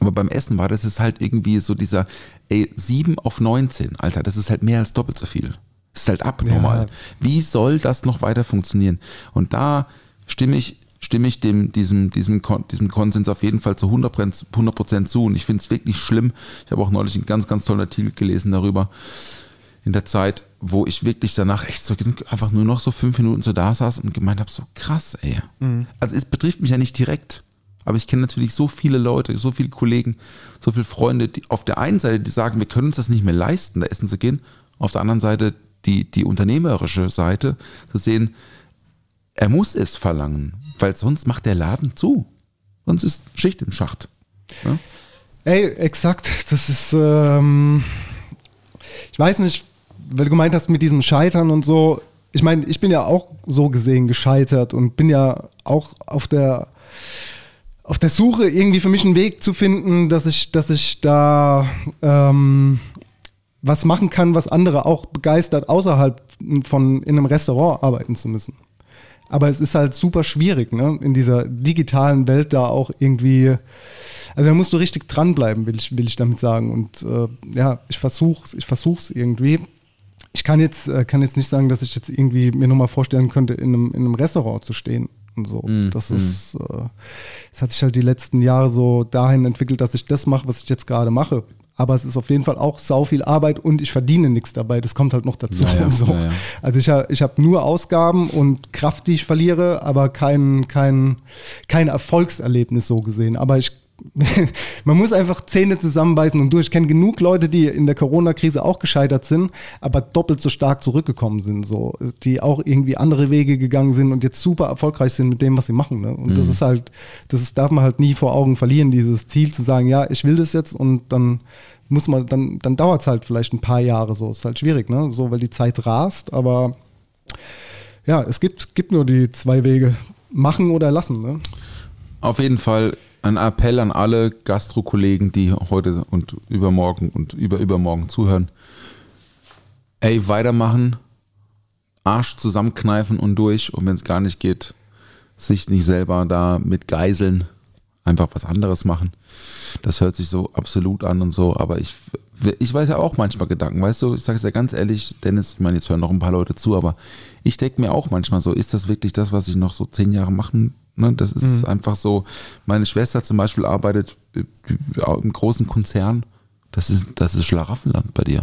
Aber beim Essen war das ist halt irgendwie so dieser, ey, 7 auf 19, Alter, das ist halt mehr als doppelt so viel. Das ist halt abnormal. Ja. Wie soll das noch weiter funktionieren? Und da stimme ich, stimme ich dem, diesem, diesem, diesem Konsens auf jeden Fall zu 100%, 100 zu. Und ich finde es wirklich schlimm. Ich habe auch neulich einen ganz, ganz tollen Artikel gelesen darüber in der Zeit, wo ich wirklich danach echt so einfach nur noch so fünf Minuten so da saß und gemeint habe, so krass, ey. Also es betrifft mich ja nicht direkt, aber ich kenne natürlich so viele Leute, so viele Kollegen, so viele Freunde, die auf der einen Seite, die sagen, wir können uns das nicht mehr leisten, da essen zu gehen, auf der anderen Seite die, die unternehmerische Seite zu sehen, er muss es verlangen, weil sonst macht der Laden zu. Sonst ist Schicht im Schacht. Ja? Ey, exakt. Das ist, ähm, ich weiß nicht, weil du gemeint hast mit diesem Scheitern und so. Ich meine, ich bin ja auch so gesehen gescheitert und bin ja auch auf der auf der Suche irgendwie für mich einen Weg zu finden, dass ich, dass ich da ähm, was machen kann, was andere auch begeistert, außerhalb von in einem Restaurant arbeiten zu müssen. Aber es ist halt super schwierig, ne? in dieser digitalen Welt da auch irgendwie. Also da musst du richtig dranbleiben, will ich, will ich damit sagen. Und äh, ja, ich versuch's, ich versuch's irgendwie. Ich kann jetzt, äh, kann jetzt nicht sagen, dass ich jetzt irgendwie mir nochmal vorstellen könnte, in einem, in einem Restaurant zu stehen und so. das ist, äh, es hat sich halt die letzten Jahre so dahin entwickelt, dass ich das mache, was ich jetzt gerade mache. Aber es ist auf jeden Fall auch sau viel Arbeit und ich verdiene nichts dabei. Das kommt halt noch dazu. Ja, ja, [laughs] so. ja, ja. Also ich, ich habe nur Ausgaben und Kraft, die ich verliere, aber kein, kein, kein Erfolgserlebnis so gesehen. Aber ich, [laughs] man muss einfach Zähne zusammenbeißen und durch. Ich kenne genug Leute, die in der Corona-Krise auch gescheitert sind, aber doppelt so stark zurückgekommen sind, so, die auch irgendwie andere Wege gegangen sind und jetzt super erfolgreich sind mit dem, was sie machen. Ne? Und das ist halt, das ist, darf man halt nie vor Augen verlieren, dieses Ziel zu sagen, ja, ich will das jetzt und dann muss man, dann, dann dauert es halt vielleicht ein paar Jahre so. Ist halt schwierig, ne? So, weil die Zeit rast, aber ja, es gibt, gibt nur die zwei Wege. Machen oder lassen, ne? Auf jeden Fall ein Appell an alle Gastro-Kollegen, die heute und übermorgen und überübermorgen zuhören. Ey, weitermachen, Arsch zusammenkneifen und durch. Und wenn es gar nicht geht, sich nicht selber da mit geiseln, einfach was anderes machen. Das hört sich so absolut an und so, aber ich, ich weiß ja auch manchmal Gedanken, weißt du, ich sage es ja ganz ehrlich, Dennis, ich meine, jetzt hören noch ein paar Leute zu, aber ich denke mir auch manchmal so, ist das wirklich das, was ich noch so zehn Jahre machen? Ne? Das ist einfach so, meine Schwester zum Beispiel arbeitet äh, im großen Konzern, das ist, das ist Schlaraffenland bei dir.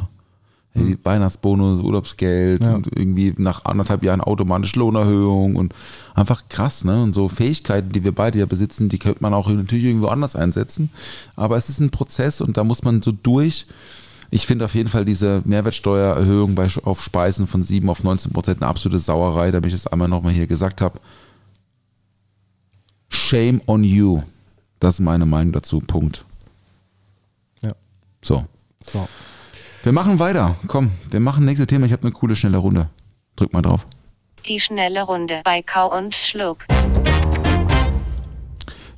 Hey, die Weihnachtsbonus, Urlaubsgeld Ja. und irgendwie nach anderthalb Jahren automatisch Lohnerhöhung und einfach krass, ne? Und so Fähigkeiten, die wir beide ja besitzen, die könnte man auch natürlich irgendwo anders einsetzen. Aber es ist ein Prozess und da muss man so durch. Ich finde auf jeden Fall diese Mehrwertsteuererhöhung bei, auf Speisen von 7 auf 19 Prozent eine absolute Sauerei, damit ich das einmal nochmal hier gesagt habe. Shame on you. Das ist meine Meinung dazu. Punkt. So. So. Wir machen weiter. Komm, wir machen nächstes Thema. Ich habe eine coole, schnelle Runde. Drück mal drauf. Die schnelle Runde bei Kau und Schluck.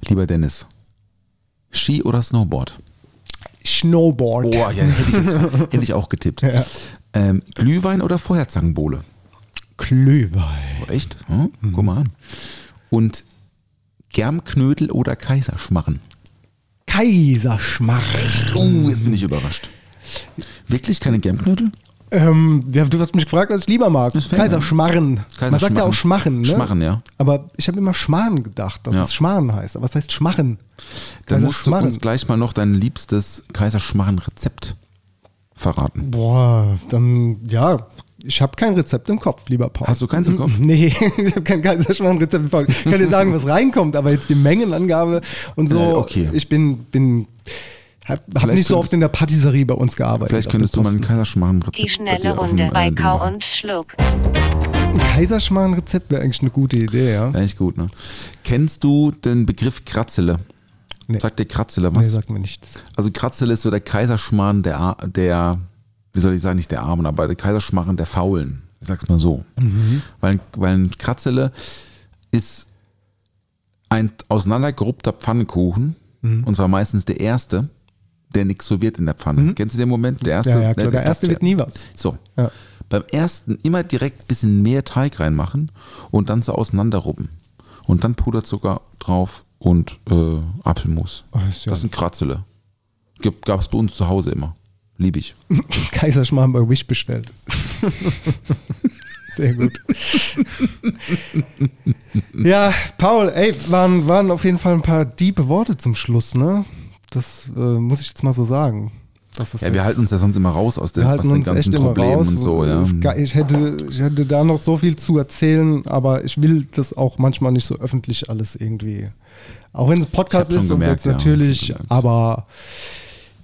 Lieber Dennis. Ski oder Snowboard? Snowboard. Oh, ja, hätte ich, jetzt, [laughs] hätte ich auch getippt. Ja. Ähm, Glühwein oder Feuerzangenbowle? Klöwein. Oh, echt? Hm? Guck mal an. Und Germknödel oder Kaiserschmarren? Kaiserschmarrn. Oh, jetzt bin ich überrascht. Wirklich keine Germknödel? Ähm, ja, du hast mich gefragt, was ich lieber mag. Kaiserschmarren. Man sagt ja Kaiserschmarren. auch Schmarren, ne? Schmarren, ja. Aber ich habe immer Schmarren gedacht, dass Ja. es Schmarren heißt. Aber was heißt Schmarren? Dann musst du Kaiserschmarren. uns gleich mal noch dein liebstes Kaiserschmarren-Rezept verraten. Boah, dann, ja, ich habe kein Rezept im Kopf, lieber Paul. Hast du keins im Kopf? [laughs] Nee, ich habe kein Kaiserschmarren-Rezept im Kopf. Ich kann dir sagen, was reinkommt, aber jetzt die Mengenangabe und so. Äh, okay. Ich bin, bin hab, hab nicht so oft in der Patisserie bei uns gearbeitet. Vielleicht könntest du mal ein Posten. Kaiserschmarren-Rezept Die bei schnelle Runde dem, bei äh, Ding Kau machen. und Schluck. Ein Kaiserschmarren-Rezept wäre eigentlich eine gute Idee, ja. Wäre echt gut, ne? Kennst du den Begriff Kratzele? Nee. Sagt dir Kratzele Nee, was? sagt mir nichts. also Kratzele ist so der Kaiserschmarren der, der, wie soll ich sagen, nicht der Armen, aber der Kaiserschmarren der Faulen. Ich sag's mal so. Weil, weil ein Kratzele ist ein auseinandergeruppter Pfannkuchen, und zwar meistens der erste, der nichts so wird in der Pfanne. Kennst du den Moment? Der erste, Ja, ja, klar, ne, der erste wird nie was. So. Ja. Beim ersten immer direkt ein bisschen mehr Teig reinmachen und dann so auseinanderrubben. Und dann Puderzucker drauf und äh, Apfelmus. Oh, ist ja- das sind Kratzele. Gab es bei uns zu Hause immer. Liebe ich. [laughs] Kaiserschmarrn bei Wish bestellt. [laughs] Sehr gut. ja, Paul, ey, waren, waren auf jeden Fall ein paar diebe Worte zum Schluss, ne? Das äh, muss ich jetzt mal so sagen. Das ist Ja, wir jetzt- halten uns ja sonst immer raus aus, den, wir aus halten den uns ganzen echt immer Problemen raus. und so. Ja. Ich hätte, ich hätte da noch so viel zu erzählen, aber ich will das auch manchmal nicht so öffentlich alles irgendwie. Auch wenn es ein Podcast ist und gemerkt, jetzt ja, natürlich, schon gemerkt.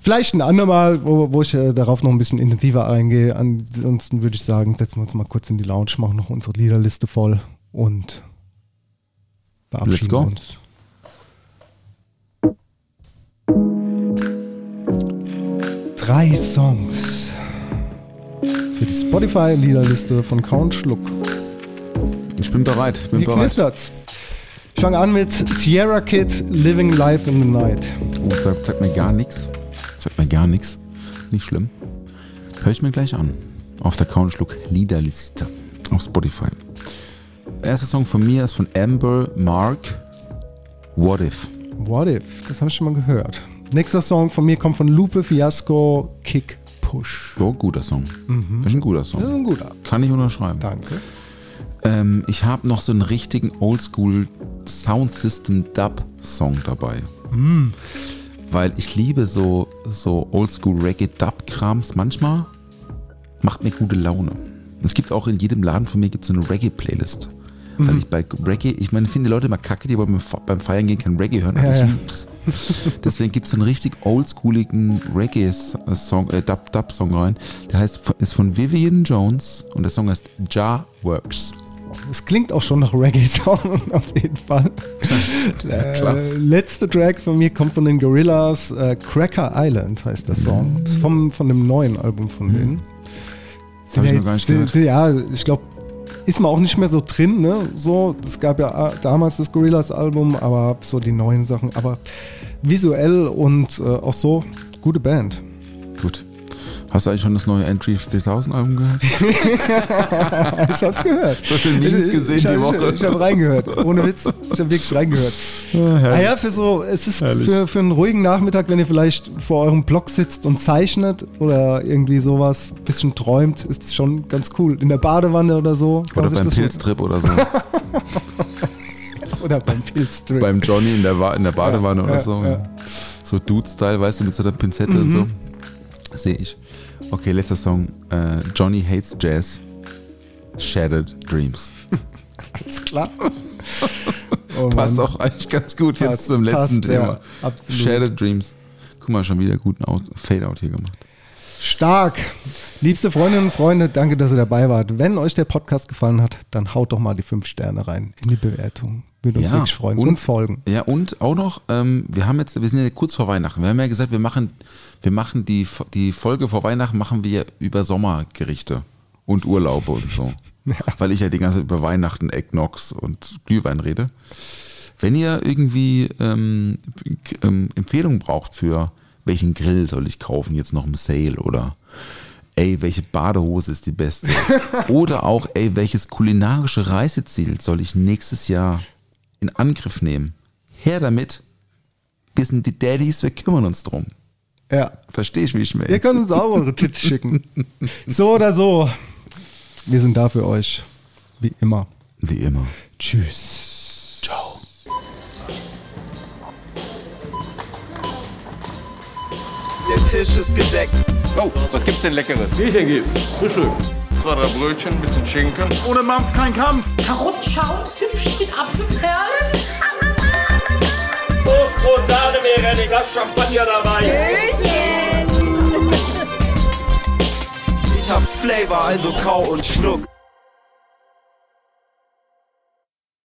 Vielleicht ein andermal, wo, wo ich äh, darauf noch ein bisschen intensiver eingehe. Ansonsten würde ich sagen, setzen wir uns mal kurz in die Lounge, machen noch unsere Liederliste voll und verabschieden Let's go. uns. Drei Songs für die Spotify-Liederliste von Count Schluck. Ich bin bereit. Bin Hier bereit. knistert's. Ich fange an mit Sierra Kid, Living Life in the Night. Oh, sagt, sagt mir gar nichts. Sagt mir gar nichts. Nicht schlimm. Hör ich mir gleich an. Auf der Countschluck Liederliste auf Spotify. Erster Song von mir ist von Amber Mark. What If. What If? Das habe ich schon mal gehört. Nächster Song von mir kommt von Lupe Fiasco, Kick Push. Oh, guter Song. Das ist ein guter Song. Das ist ein guter. Kann ich unterschreiben. Danke. Ähm, ich habe noch so einen richtigen Oldschool Sound System Dub Song dabei. Weil ich liebe so, so Oldschool Reggae Dub Krams manchmal. Macht mir gute Laune. Es gibt auch in jedem Laden von mir gibt so eine Reggae Playlist. Weil ich bei Reggae, ich meine, ich finde die Leute immer kacke, die beim, beim Feiern gehen kein Reggae hören, aber Ja, ich ja. lieb's. Deswegen gibt es einen richtig oldschooligen Reggae-Song, äh, Dub, Dub Song rein. Der heißt, ist von Vivian Jones und der Song heißt Ja Works. Es klingt auch schon nach Reggae-Song, [laughs] auf jeden Fall. [laughs] klar. äh, letzte Track von mir kommt von den Gorillas. Äh, Cracker Island heißt der Song. Ist vom, von dem neuen Album von denen. Das hab ich ja noch gar nicht gehört. Ja, ich glaube, ist man auch nicht mehr so drin, ne? So, es gab ja äh, damals das Gorillas-Album, aber so die neuen Sachen. Aber visuell und äh, auch so, gute Band. Hast du eigentlich schon das neue Entry 3000 Album gehört? [laughs] Ich hab's gehört. So viele Memes Ich- gesehen ich, die ich, Woche. Ich, ich habe reingehört. Ohne Witz. Ich habe wirklich reingehört. Ah ja, für so, es ist für, für einen ruhigen Nachmittag, wenn ihr vielleicht vor eurem Blog sitzt und zeichnet oder irgendwie sowas, bisschen träumt, ist es schon ganz cool. In der Badewanne oder so. Oder beim Pilztrip oder so. [laughs] Oder beim Pilztrip. beim Johnny in der, Wa- in der Badewanne Ja, oder ja, so. So Dude-Style, weißt du, mit so einer Pinzette und so. Sehe ich. Okay, letzter Song. Äh, Johnny Hates Jazz. Shattered Dreams. [laughs] Ist klar. [laughs] Oh Passt auch eigentlich ganz gut jetzt Passt, zum letzten passt, ja, Thema. absolut. Shattered Dreams. Guck mal, schon wieder guten Fade-Out hier gemacht. Stark. Liebste Freundinnen und Freunde, danke, dass ihr dabei wart. Wenn euch der Podcast gefallen hat, dann haut doch mal die fünf Sterne rein in die Bewertung. Würde uns wirklich freuen. Und, folgen. Ja, und auch noch, ähm, wir haben jetzt, wir sind ja kurz vor Weihnachten. Wir haben ja gesagt, wir machen, wir machen die, die Folge vor Weihnachten machen wir über Sommergerichte und Urlaube und so. [laughs] Weil ich ja die ganze Zeit über Weihnachten, Eggnogs und Glühwein rede. Wenn ihr irgendwie ähm, ähm, Empfehlungen braucht für welchen Grill soll ich kaufen, jetzt noch im Sale oder ey, welche Badehose ist die beste? [laughs] oder auch, ey, welches kulinarische Reiseziel soll ich nächstes Jahr in Angriff nehmen? Her damit. Wir sind die Daddies, wir kümmern uns drum. Ja. Versteh ich, wie ich Ihr meine? könnt uns auch eure [laughs] Tipps schicken. So oder so. Wir sind da für euch. Wie immer. Wie immer. Tschüss. Ciao. Der Tisch ist gedeckt. Oh, was gibt's denn Leckeres? Bierchen gibt's. Frühstück. Zwei, drei Brötchen, ein bisschen Schinken. Ohne Mampf kein Kampf. Karottenschaum, Zimtschnitt, Apfelperlen. Toastbrot, Sahne, Meerrettich, Glas Champagner dabei. Ich hab Flavor, also kau und schluck.